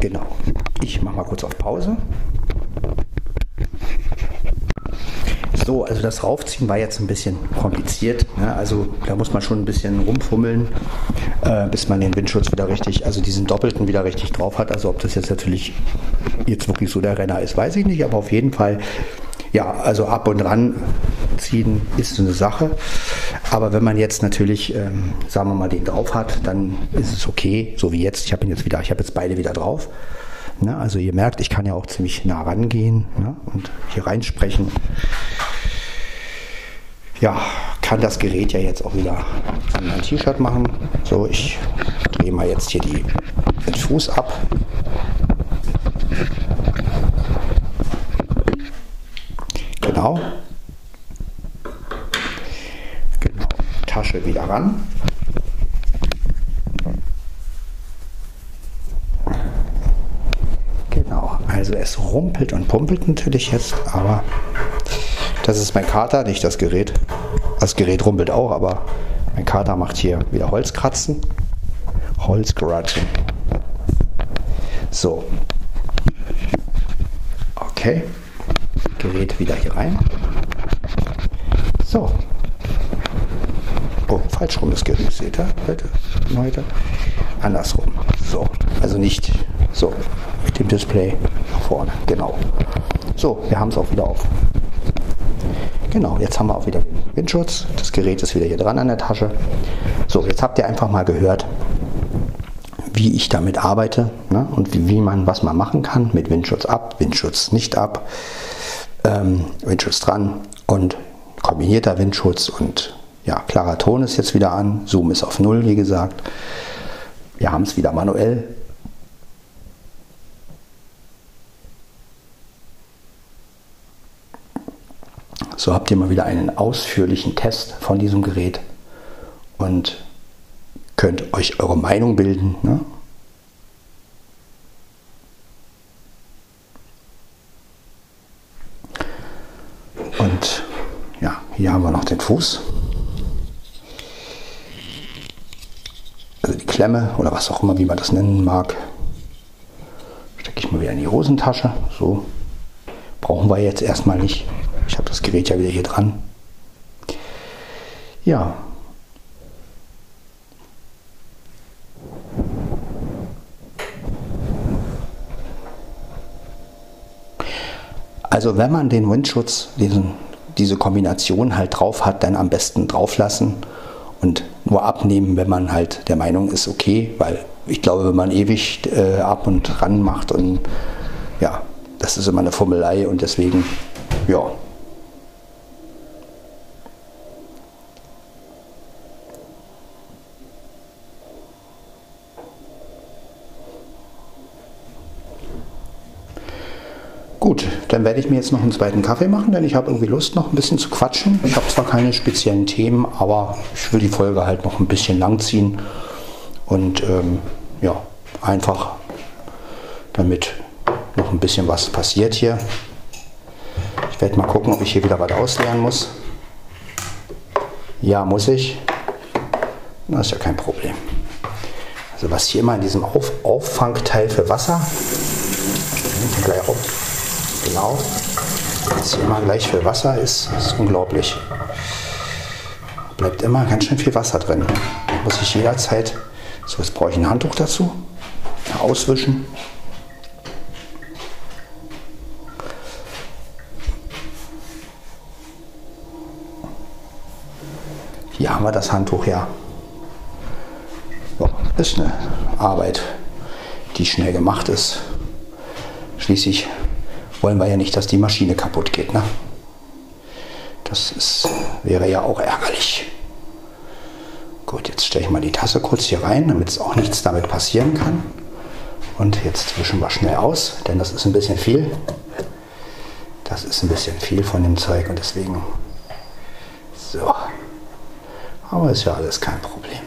Genau, ich mache mal kurz auf Pause. So, also das Raufziehen war jetzt ein bisschen kompliziert. Ne? Also da muss man schon ein bisschen rumfummeln, äh, bis man den Windschutz wieder richtig, also diesen doppelten wieder richtig drauf hat. Also ob das jetzt natürlich jetzt wirklich so der Renner ist, weiß ich nicht, aber auf jeden Fall, ja, also ab und ran ziehen ist eine Sache. Aber wenn man jetzt natürlich, ähm, sagen wir mal, den drauf hat, dann ist es okay, so wie jetzt. Ich habe ihn jetzt wieder, ich habe jetzt beide wieder drauf. Ne? Also ihr merkt, ich kann ja auch ziemlich nah rangehen ne? und hier reinsprechen. Ja, kann das Gerät ja jetzt auch wieder an mein T-Shirt machen. So, ich drehe mal jetzt hier die, den Fuß ab. Genau. Genau. Tasche wieder ran. Also es rumpelt und pumpelt natürlich jetzt, aber das ist mein Kater, nicht das Gerät. Das Gerät rumpelt auch, aber mein Kater macht hier wieder Holzkratzen. Holzkratzen. So. Okay. Gerät wieder hier rein. So. Oh, falsch rum das Gerät, seht ihr? Heute, heute. Andersrum. So. Also nicht so mit dem Display vorne. Genau. So, wir haben es auch wieder auf. Genau, jetzt haben wir auch wieder Windschutz. Das Gerät ist wieder hier dran an der Tasche. So, jetzt habt ihr einfach mal gehört, wie ich damit arbeite ne? und wie, wie, man, was man machen kann mit Windschutz ab, Windschutz nicht ab, ähm, Windschutz dran und kombinierter Windschutz und ja, klarer Ton ist jetzt wieder an, Zoom ist auf Null, wie gesagt. Wir haben es wieder manuell So habt ihr mal wieder einen ausführlichen Test von diesem Gerät und könnt euch eure Meinung bilden. Ne? Und ja, hier haben wir noch den Fuß. Also die Klemme oder was auch immer, wie man das nennen mag. Stecke ich mal wieder in die Hosentasche. So brauchen wir jetzt erstmal nicht. Ich habe das Gerät ja wieder hier dran. Ja. Also wenn man den Windschutz, diesen, diese Kombination halt drauf hat, dann am besten drauf lassen und nur abnehmen, wenn man halt der Meinung ist, okay, weil ich glaube, wenn man ewig äh, ab und ran macht und ja, das ist immer eine Fummelei und deswegen, ja, Gut, dann werde ich mir jetzt noch einen zweiten Kaffee machen, denn ich habe irgendwie Lust, noch ein bisschen zu quatschen. Ich habe zwar keine speziellen Themen, aber ich will die Folge halt noch ein bisschen lang ziehen. Und ähm, ja, einfach damit noch ein bisschen was passiert hier. Ich werde mal gucken, ob ich hier wieder was ausleeren muss. Ja, muss ich. Das ist ja kein Problem. Also was hier immer in diesem Auf Auffangteil für Wasser, gleich auf, Genau. Jetzt hier mal gleich viel Wasser ist, ist unglaublich. Bleibt immer ganz schön viel Wasser drin. Da muss ich jederzeit, so jetzt brauche ich ein Handtuch dazu, auswischen. Hier haben wir das Handtuch ja. ja. Ist eine Arbeit, die schnell gemacht ist. Schließlich wollen wir ja nicht, dass die Maschine kaputt geht. Ne? Das ist, wäre ja auch ärgerlich. Gut, jetzt stelle ich mal die Tasse kurz hier rein, damit es auch nichts damit passieren kann. Und jetzt wischen wir schnell aus, denn das ist ein bisschen viel. Das ist ein bisschen viel von dem Zeug und deswegen so. Aber ist ja alles kein Problem.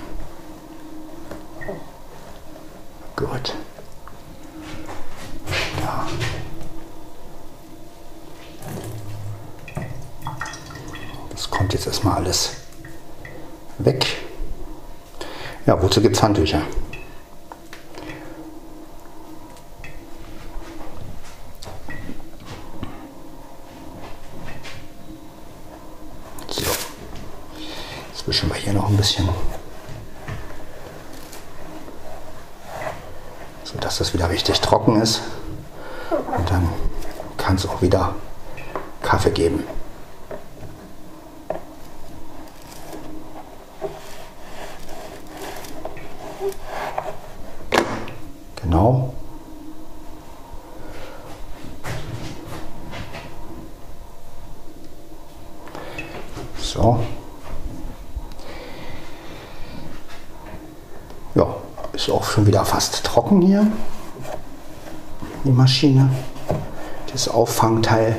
Gut. Da. Jetzt erstmal alles weg. Ja, wozu gibt es Handtücher? wischen wir hier noch ein bisschen. So dass das wieder richtig trocken ist. Und dann kann es auch wieder Kaffee geben. Genau. So. Ja, ist auch schon wieder trocken hier. Die Maschine. Das Auffangteil.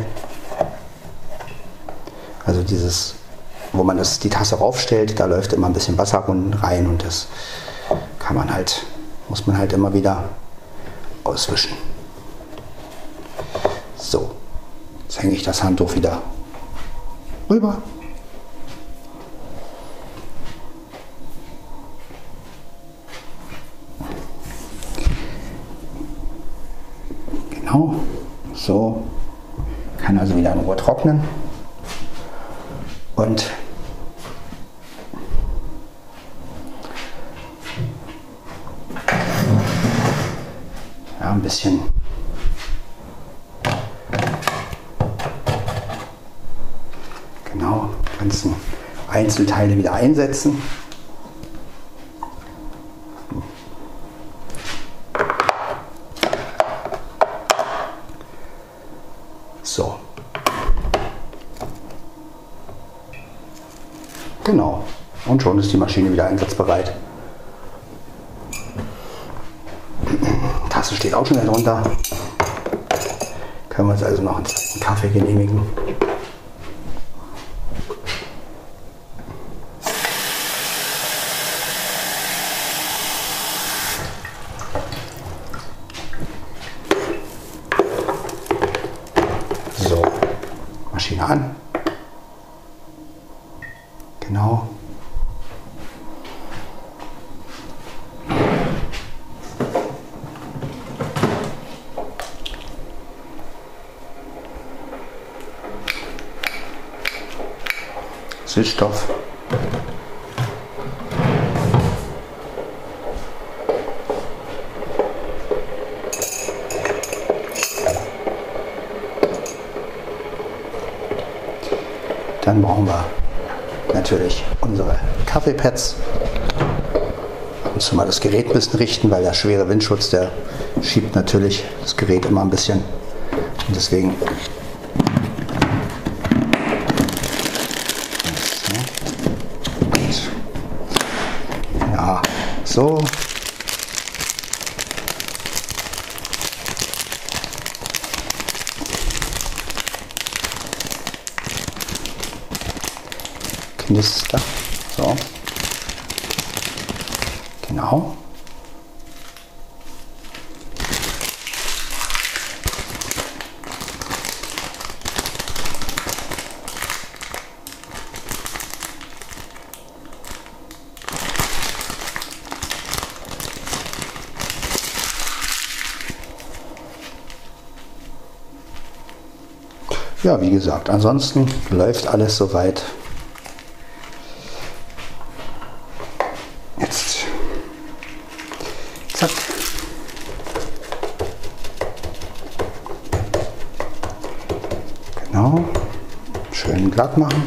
Also dieses, wo man das, die Tasse raufstellt, da läuft immer ein bisschen Wasser rein und das kann man halt, muss man halt immer wieder auswischen. So, jetzt hänge ich das Handtuch wieder rüber. Genau, so kann also wieder in Ruhe trocknen. Und ja, ein bisschen genau ganzen Einzelteile wieder einsetzen. So. Genau. Und schon ist die Maschine wieder einsatzbereit. Die Tasse steht auch schon darunter. Können wir uns also noch einen zweiten Kaffee genehmigen. So, Maschine an. Genau. Süßstoff. Dann brauchen wir natürlich unsere Kaffeepads. Ab mal das Gerät ein bisschen richten, weil der schwere Windschutz, der schiebt natürlich das Gerät immer ein bisschen. Und deswegen. Ja, so. Knister. So. Genau. Ja, wie gesagt, ansonsten läuft alles soweit Jetzt. Zack. Genau. Schön glatt machen.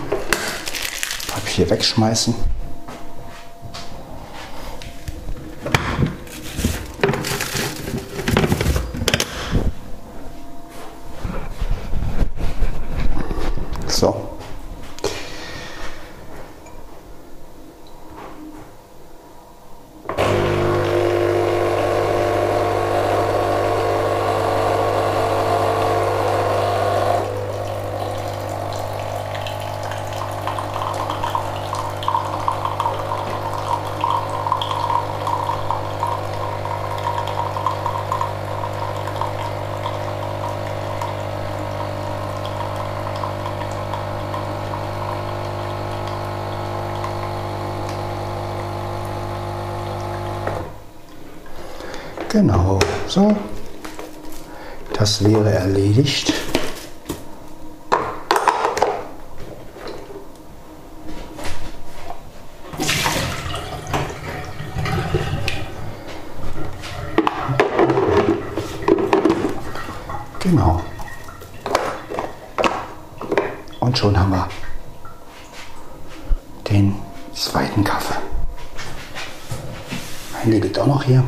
Papier wegschmeißen. Wasser. Das wäre erledigt. Genau. Und schon haben wir den zweiten Kaffee. Mein liegt auch noch hier.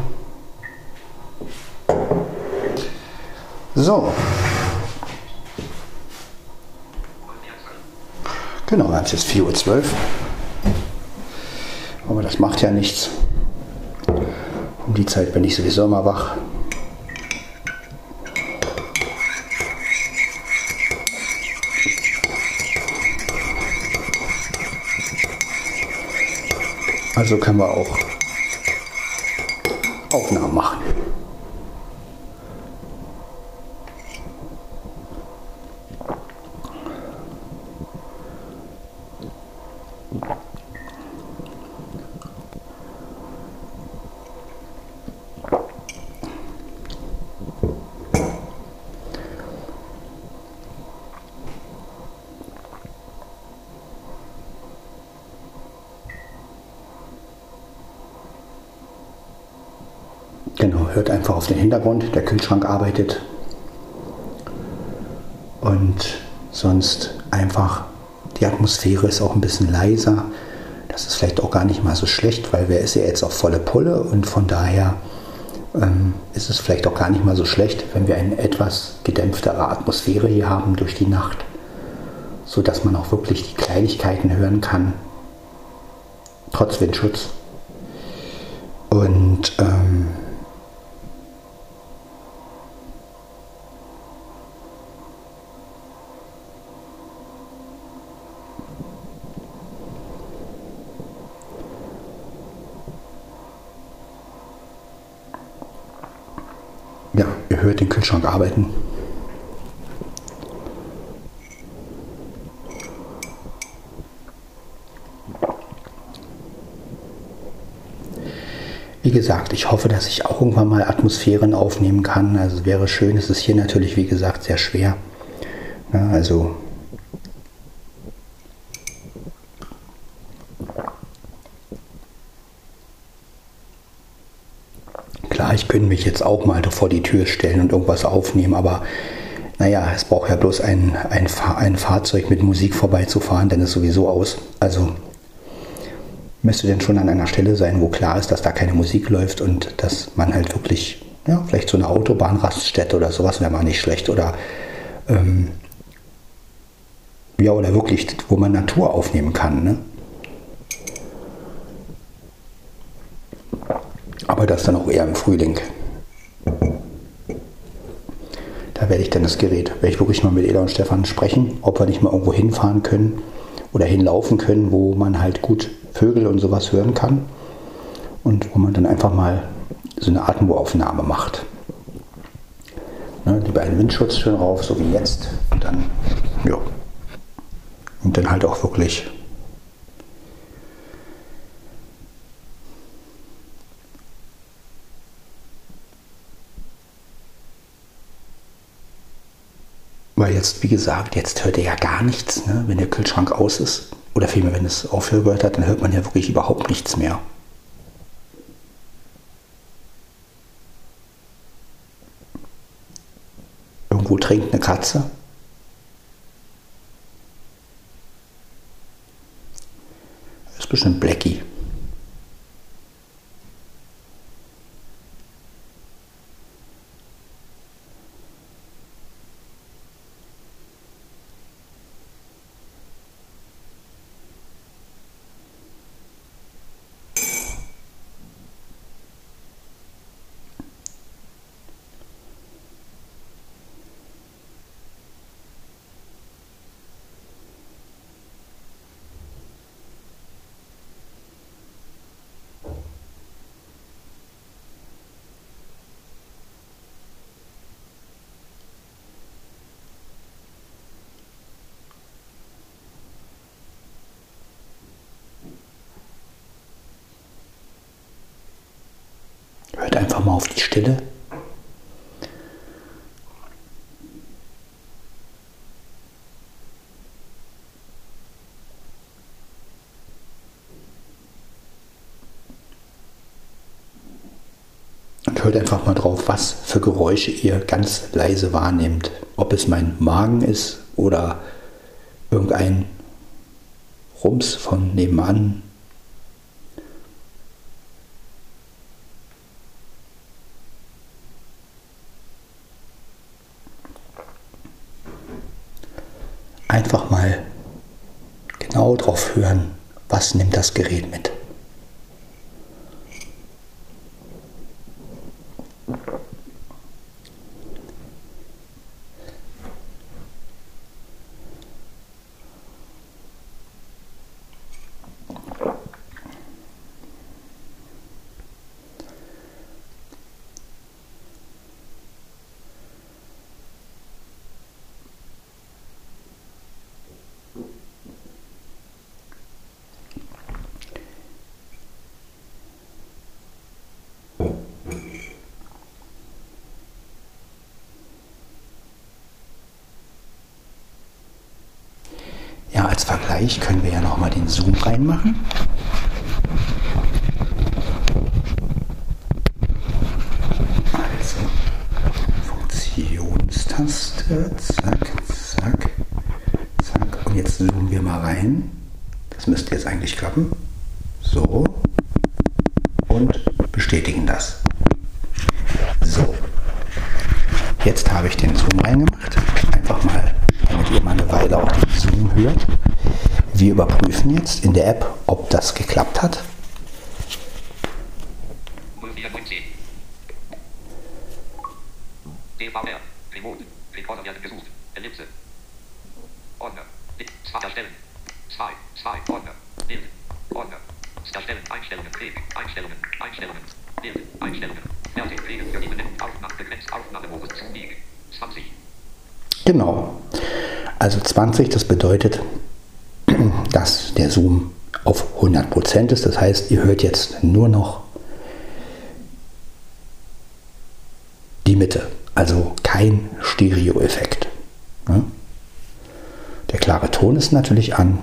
So. Genau, wir haben es jetzt 4.12 Uhr. Aber das macht ja nichts. Um die Zeit bin ich sowieso immer wach. Also können wir auch Aufnahmen machen. Genau, hört einfach auf den Hintergrund. Der Kühlschrank arbeitet. Und sonst einfach, die Atmosphäre ist auch ein bisschen leiser. Das ist vielleicht auch gar nicht mal so schlecht, weil wer ist ja jetzt auf volle Pulle und von daher ähm, ist es vielleicht auch gar nicht mal so schlecht, wenn wir eine etwas gedämpftere Atmosphäre hier haben durch die Nacht, sodass man auch wirklich die Kleinigkeiten hören kann, trotz Windschutz. Und ähm, Ja, ihr hört den Kühlschrank arbeiten. Wie gesagt, ich hoffe, dass ich auch irgendwann mal Atmosphären aufnehmen kann. Also wäre schön. Es ist hier natürlich, wie gesagt, sehr schwer. Also Klar, ich könnte mich jetzt auch mal vor die Tür stellen und irgendwas aufnehmen, aber naja, es braucht ja bloß ein, ein, ein Fahrzeug mit Musik vorbeizufahren, dann ist sowieso aus. Also müsste denn schon an einer Stelle sein, wo klar ist, dass da keine Musik läuft und dass man halt wirklich, ja, vielleicht so eine Autobahnraststätte oder sowas wäre mal nicht schlecht oder ähm, ja, oder wirklich, wo man Natur aufnehmen kann. Ne? aber das dann auch eher im Frühling. Da werde ich dann das Gerät, werde ich wirklich mal mit Ela und Stefan sprechen, ob wir nicht mal irgendwo hinfahren können oder hinlaufen können, wo man halt gut Vögel und sowas hören kann und wo man dann einfach mal so eine Atemaufnahme macht. Ne, die beiden Windschutz schön rauf, so wie jetzt. Und dann, ja. Und dann halt auch wirklich Weil jetzt, wie gesagt, jetzt hört er ja gar nichts, ne? wenn der Kühlschrank aus ist. Oder vielmehr, wenn es aufgehört hat, dann hört man ja wirklich überhaupt nichts mehr. Irgendwo trinkt eine Katze. Das ist bestimmt Blackie. Hört einfach mal auf die Stille. Und hört einfach mal drauf, was für Geräusche ihr ganz leise wahrnehmt. Ob es mein Magen ist oder irgendein Rums von nebenan. Einfach mal genau drauf hören, was nimmt das Gerät mit. Ja, als Vergleich können wir ja nochmal den Zoom reinmachen. Also, Funktionstaste, zack, zack, zack. Und jetzt zoomen wir mal rein. Das müsste jetzt eigentlich klappen. So. Und bestätigen das. So. Jetzt habe ich den Zoom reingemacht. Einfach mal damit ihr mal eine Weile auch den Zoom hört. Wir überprüfen jetzt in der App, ob das geklappt hat. DVR, Remote, Recorder werden gesucht, Ellipse, Ordner, erstellen, 2, 2, Ordner, Bild, Ordner, erstellen, Einstellungen, Pflege, Einstellungen, Einstellungen, Bild, Einstellungen, Fertig, Pflege für die Benennung, Aufnahme, begrenzt, Aufnahmemodus, Zoom, 20. Genau. Also 20, das bedeutet, dass der Zoom auf 100% ist. Das heißt, ihr hört jetzt nur noch die Mitte. Also kein Stereo-Effekt. Ne? Der klare Ton ist natürlich an.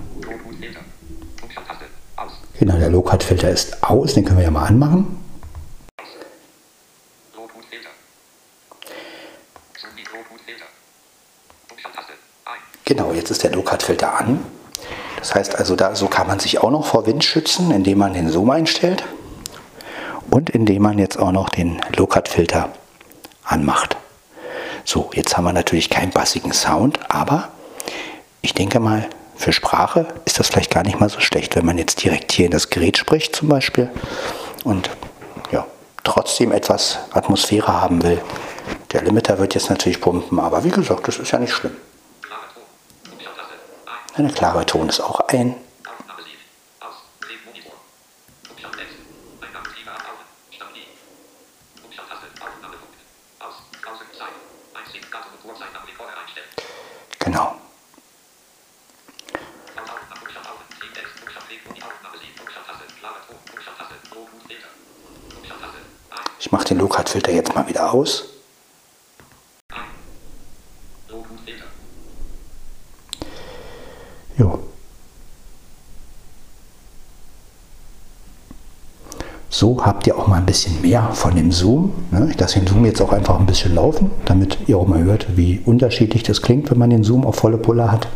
Genau, der Low-Cut-Filter ist aus. Den können wir ja mal anmachen. Genau, jetzt ist der Low-Cut-Filter an. Das heißt also, da, so kann man sich auch noch vor Wind schützen, indem man den Zoom einstellt und indem man jetzt auch noch den Low-Cut-Filter anmacht. So, jetzt haben wir natürlich keinen bassigen Sound, aber ich denke mal, für Sprache ist das vielleicht gar nicht mal so schlecht, wenn man jetzt direkt hier in das Gerät spricht zum Beispiel und ja, trotzdem etwas Atmosphäre haben will. Der Limiter wird jetzt natürlich pumpen, aber wie gesagt, das ist ja nicht schlimm. Eine klare Ton ist auch ein. Genau. Ich mache den Low-Cut-Filter jetzt mal wieder aus. Jo. So habt ihr auch mal ein bisschen mehr von dem Zoom. Ne? Ich lasse den Zoom jetzt auch einfach ein bisschen laufen, damit ihr auch mal hört, wie unterschiedlich das klingt, wenn man den Zoom auf volle Pulle hat,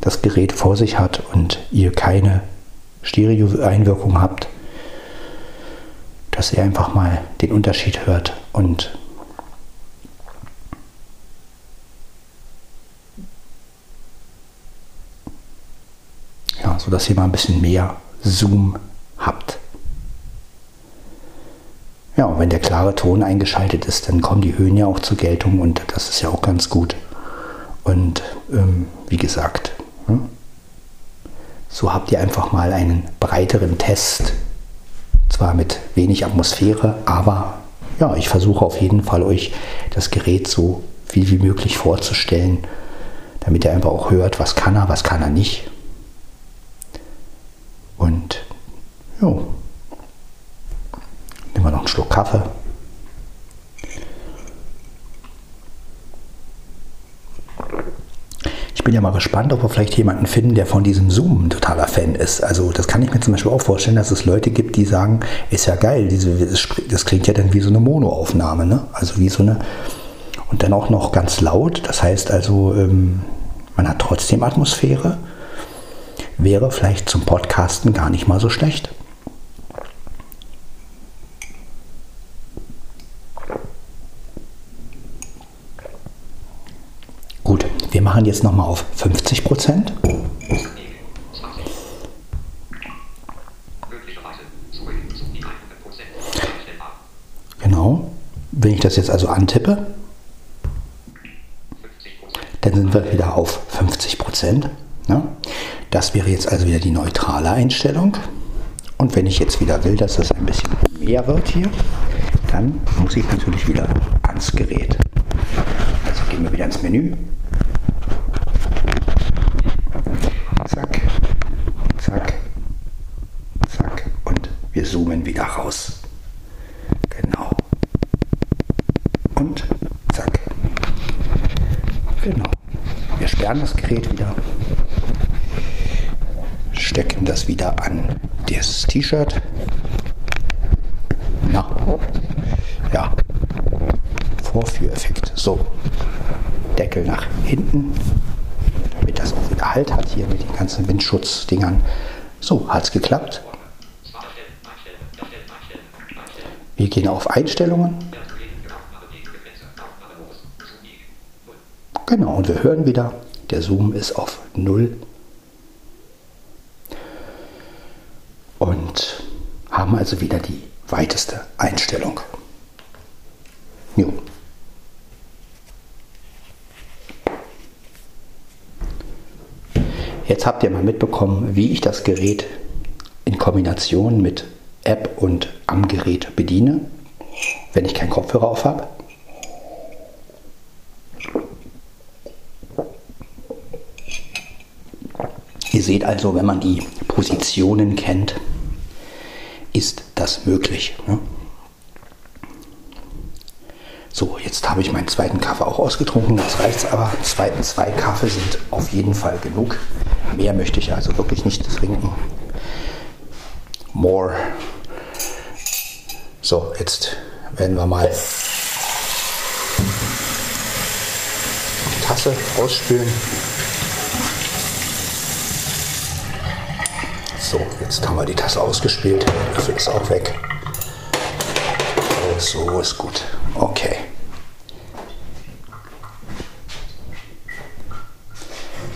das Gerät vor sich hat und ihr keine Stereo-Einwirkung habt, dass ihr einfach mal den Unterschied hört und sodass ihr mal ein bisschen mehr Zoom habt. Ja, und wenn der klare Ton eingeschaltet ist, dann kommen die Höhen ja auch zur Geltung und das ist ja auch ganz gut. Und ähm, wie gesagt, ne? so habt ihr einfach mal einen breiteren Test, zwar mit wenig Atmosphäre, aber ja, ich versuche auf jeden Fall euch das Gerät so viel wie möglich vorzustellen, damit ihr einfach auch hört, was kann er, was kann er nicht. Und nehmen wir noch einen Schluck Kaffee. Ich bin ja mal gespannt, ob wir vielleicht jemanden finden, der von diesem Zoom ein totaler Fan ist. Also das kann ich mir zum Beispiel auch vorstellen, dass es Leute gibt, die sagen, ist ja geil, diese, das klingt ja dann wie so eine Monoaufnahme, ne? Also wie so eine und dann auch noch ganz laut. Das heißt also, ähm, man hat trotzdem Atmosphäre. Wäre vielleicht zum Podcasten gar nicht mal so schlecht. Gut, wir machen jetzt nochmal auf 50 Prozent. Genau. Wenn ich das jetzt also antippe, dann sind wir wieder auf 50 Prozent. Ne? Das wäre jetzt also wieder die neutrale Einstellung. Und wenn ich jetzt wieder will, dass es ein bisschen mehr wird hier, dann muss ich natürlich wieder ans Gerät. Also gehen wir wieder ins Menü. Zack, zack, zack und wir zoomen wieder raus. Genau. Und zack. Genau. Sperren das Gerät wieder, stecken das wieder an das T-Shirt. Na, ja, Vorführeffekt. So, Deckel nach hinten, damit das auch wieder Halt hat hier mit den ganzen Windschutzdingern. So, hat es geklappt. Wir gehen auf Einstellungen. Genau, und wir hören wieder, der Zoom ist auf 0 und haben also wieder die weiteste Einstellung. Jo. Jetzt habt ihr mal mitbekommen, wie ich das Gerät in Kombination mit App und am Gerät bediene, wenn ich keinen Kopfhörer auf habe. Ihr seht also, wenn man die Positionen kennt, ist das möglich. Ne? So, jetzt habe ich meinen zweiten Kaffee auch ausgetrunken. Jetzt reicht aber. Zweiten zwei Kaffee sind auf jeden Fall genug. Mehr möchte ich also wirklich nicht trinken. More. So, jetzt werden wir mal die Tasse ausspülen. So, jetzt haben wir die Tasse ausgespielt. Der Löffel ist auch weg. So ist gut. Okay.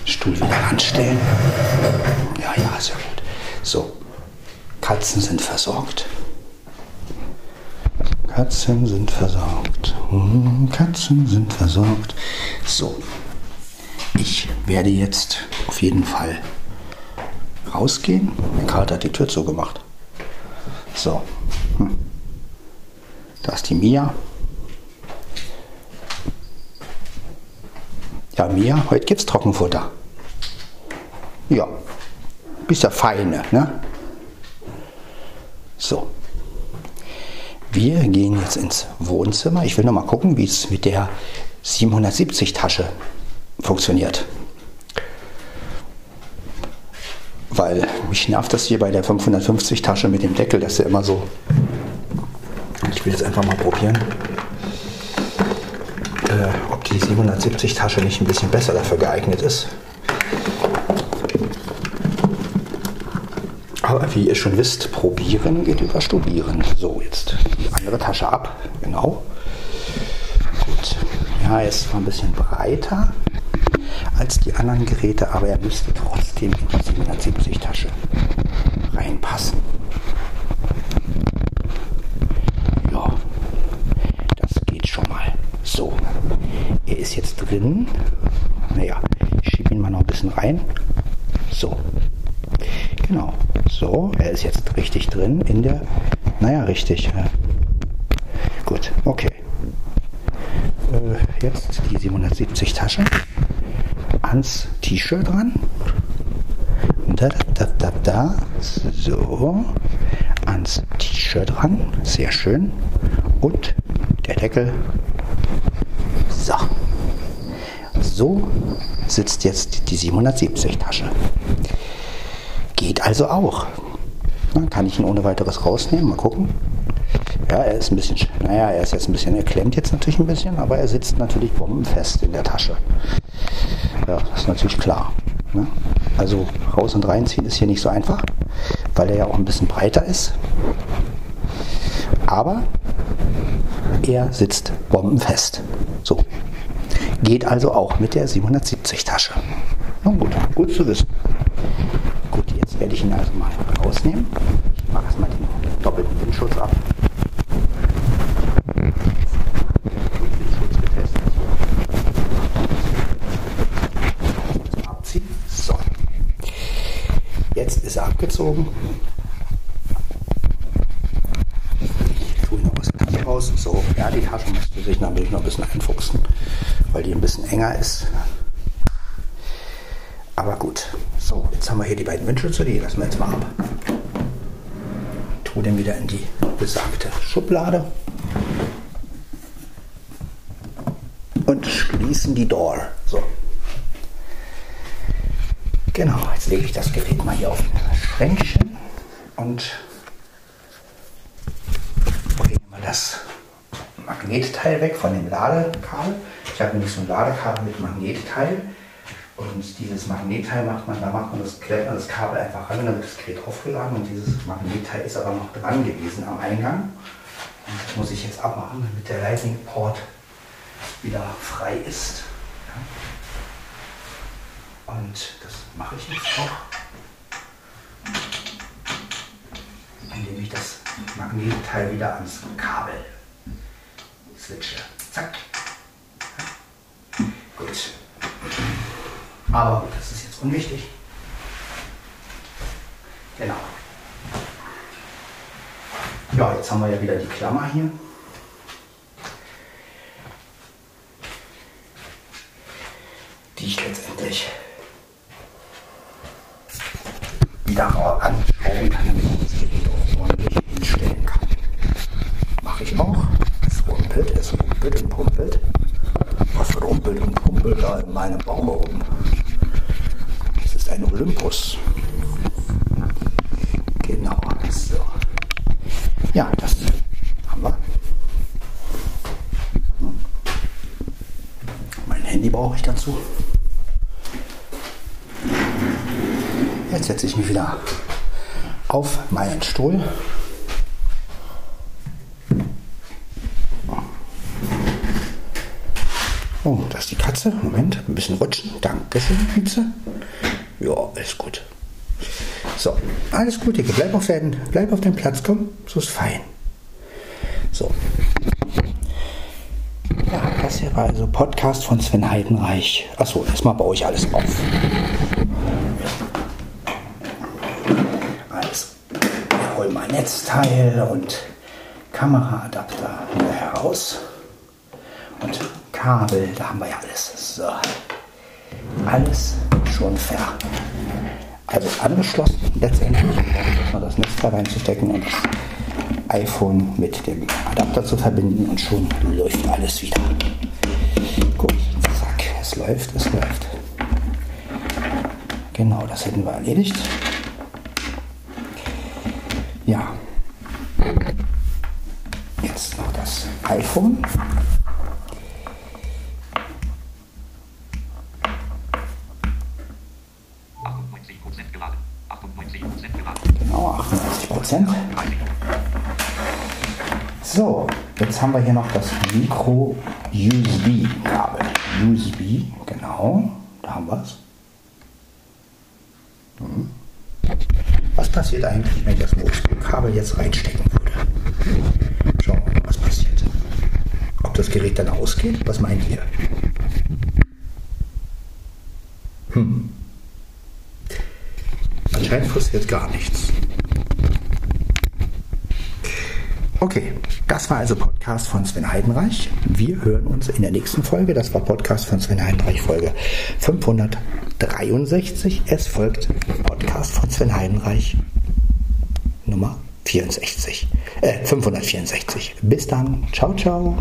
Stuhl wieder anstellen. Ja, ja, sehr gut. So, Katzen sind versorgt. Katzen sind versorgt. Hm, Katzen sind versorgt. So, ich werde jetzt auf jeden Fall rausgehen. Der Kater hat die Tür zugemacht. So. Hm. Da ist die Mia. Ja, Mia, heute gibt's Trockenfutter. Ja, bist ja feine, ne? So. Wir gehen jetzt ins Wohnzimmer. Ich will noch mal gucken, wie es mit der 770 Tasche funktioniert. Weil mich nervt das hier bei der 550 Tasche mit dem Deckel, dass er immer so. Ich will jetzt einfach mal probieren, äh, ob die 770 Tasche nicht ein bisschen besser dafür geeignet ist. Aber wie ihr schon wisst, probieren geht über studieren. So, jetzt die andere Tasche ab. Genau. Gut. Ja, jetzt mal ein bisschen breiter als die anderen Geräte, aber er müsste trotzdem in die 770 Tasche reinpassen. Ja, das geht schon mal. So, er ist jetzt drin. Naja, ich schiebe ihn mal noch ein bisschen rein. So, genau. So, er ist jetzt richtig drin in der, naja, richtig. Äh, gut, okay. Äh, jetzt die 770 Tasche ans T-Shirt ran. Da, da, da, da, so, ans T-Shirt ran, sehr schön. Und der Deckel. So. So sitzt jetzt die 770 Tasche. Geht also auch. Dann kann ich ihn ohne weiteres rausnehmen. Mal gucken. Ja, er ist ein bisschen, naja, er ist jetzt ein bisschen, er klemmt jetzt natürlich ein bisschen, aber er sitzt natürlich bombenfest in der Tasche. Ja, das ist natürlich klar. Ne? Also raus und reinziehen ist hier nicht so einfach, weil er ja auch ein bisschen breiter ist. Aber er sitzt bombenfest. So. Geht also auch mit der 770 Tasche. Na gut, gut zu wissen. Gut, jetzt werde ich ihn also mal rausnehmen. Ich mache erstmal den doppelten Windschutz ab. Jetzt ist er abgezogen. Ich tue noch der Tasche raus. So, ja, die Tasche müsste sich natürlich noch ein bisschen einfuchsen, weil die ein bisschen enger ist. Aber gut. So, jetzt haben wir hier die beiden Windschütze, die lassen wir jetzt mal ab. Tue den wieder in die besagte Schublade. Und schließen die Door. So. Genau, jetzt lege ich das Gerät mal hier auf ein Schränkchen und bringe mal das Magnetteil weg von dem Ladekabel. Ich habe nämlich so ein Ladekabel mit Magnetteil und dieses Magnetteil macht man, da macht man das, klemmt man das Kabel einfach dann wird das Gerät aufgeladen und dieses Magnetteil ist aber noch dran gewesen am Eingang. Und das muss ich jetzt abmachen, damit der Lightning Port wieder frei ist. Und das mache ich jetzt auch, indem ich das Magnetteil wieder ans Kabel switche. Zack. Gut. Aber das ist jetzt unwichtig. Genau. Ja, jetzt haben wir ja wieder die Klammer hier. Die ich letztendlich wieder anschrauben kann, damit ich das Gerät auch ordentlich hinstellen kann. Mache ich auch. Es rumpelt, es rumpelt und pumpelt. Was rumpelt und pumpelt da in meinem Bauch herum? Das ist ein Olympus. Genau, so. Ja, das haben wir. Mein Handy brauche ich dazu. Jetzt setze ich mich wieder auf meinen Stuhl. Oh, das ist die Katze. Moment, ein bisschen rutschen. Dankeschön, Pizza. Ja, alles gut. So, alles gut, Dicke. Bleib auf, deinen, bleib auf deinem Platz, komm. So ist fein. So. Ja, das hier war also Podcast von Sven Heidenreich. Achso, erstmal baue ich alles auf. Netzteil und Kameraadapter heraus. Und Kabel, da haben wir ja alles. So. Alles schon ver. Also angeschlossen letztendlich, das Netzteil reinzustecken und das iPhone mit dem Adapter zu verbinden und schon läuft alles wieder. Gut, zack, es läuft, es läuft. Genau, das hätten wir erledigt. Ja. Jetzt noch das iPhone. Genau, 98 Prozent. So, jetzt haben wir hier noch das Micro USB Kabel. USB, genau, da haben wir es. Hm. Was passiert eigentlich, wenn ich das USB-Kabel jetzt reinstecken würde? Schauen wir mal, was passiert. Ob das Gerät dann ausgeht? Was meint ihr? Hm. Anscheinend passiert gar nichts. Okay, das war also Podcast von Sven Heidenreich. Wir hören uns in der nächsten Folge. Das war Podcast von Sven Heidenreich, Folge 563. Es folgt Podcast von Sven Heidenreich, Nummer 64, äh, 564. Bis dann. Ciao, ciao.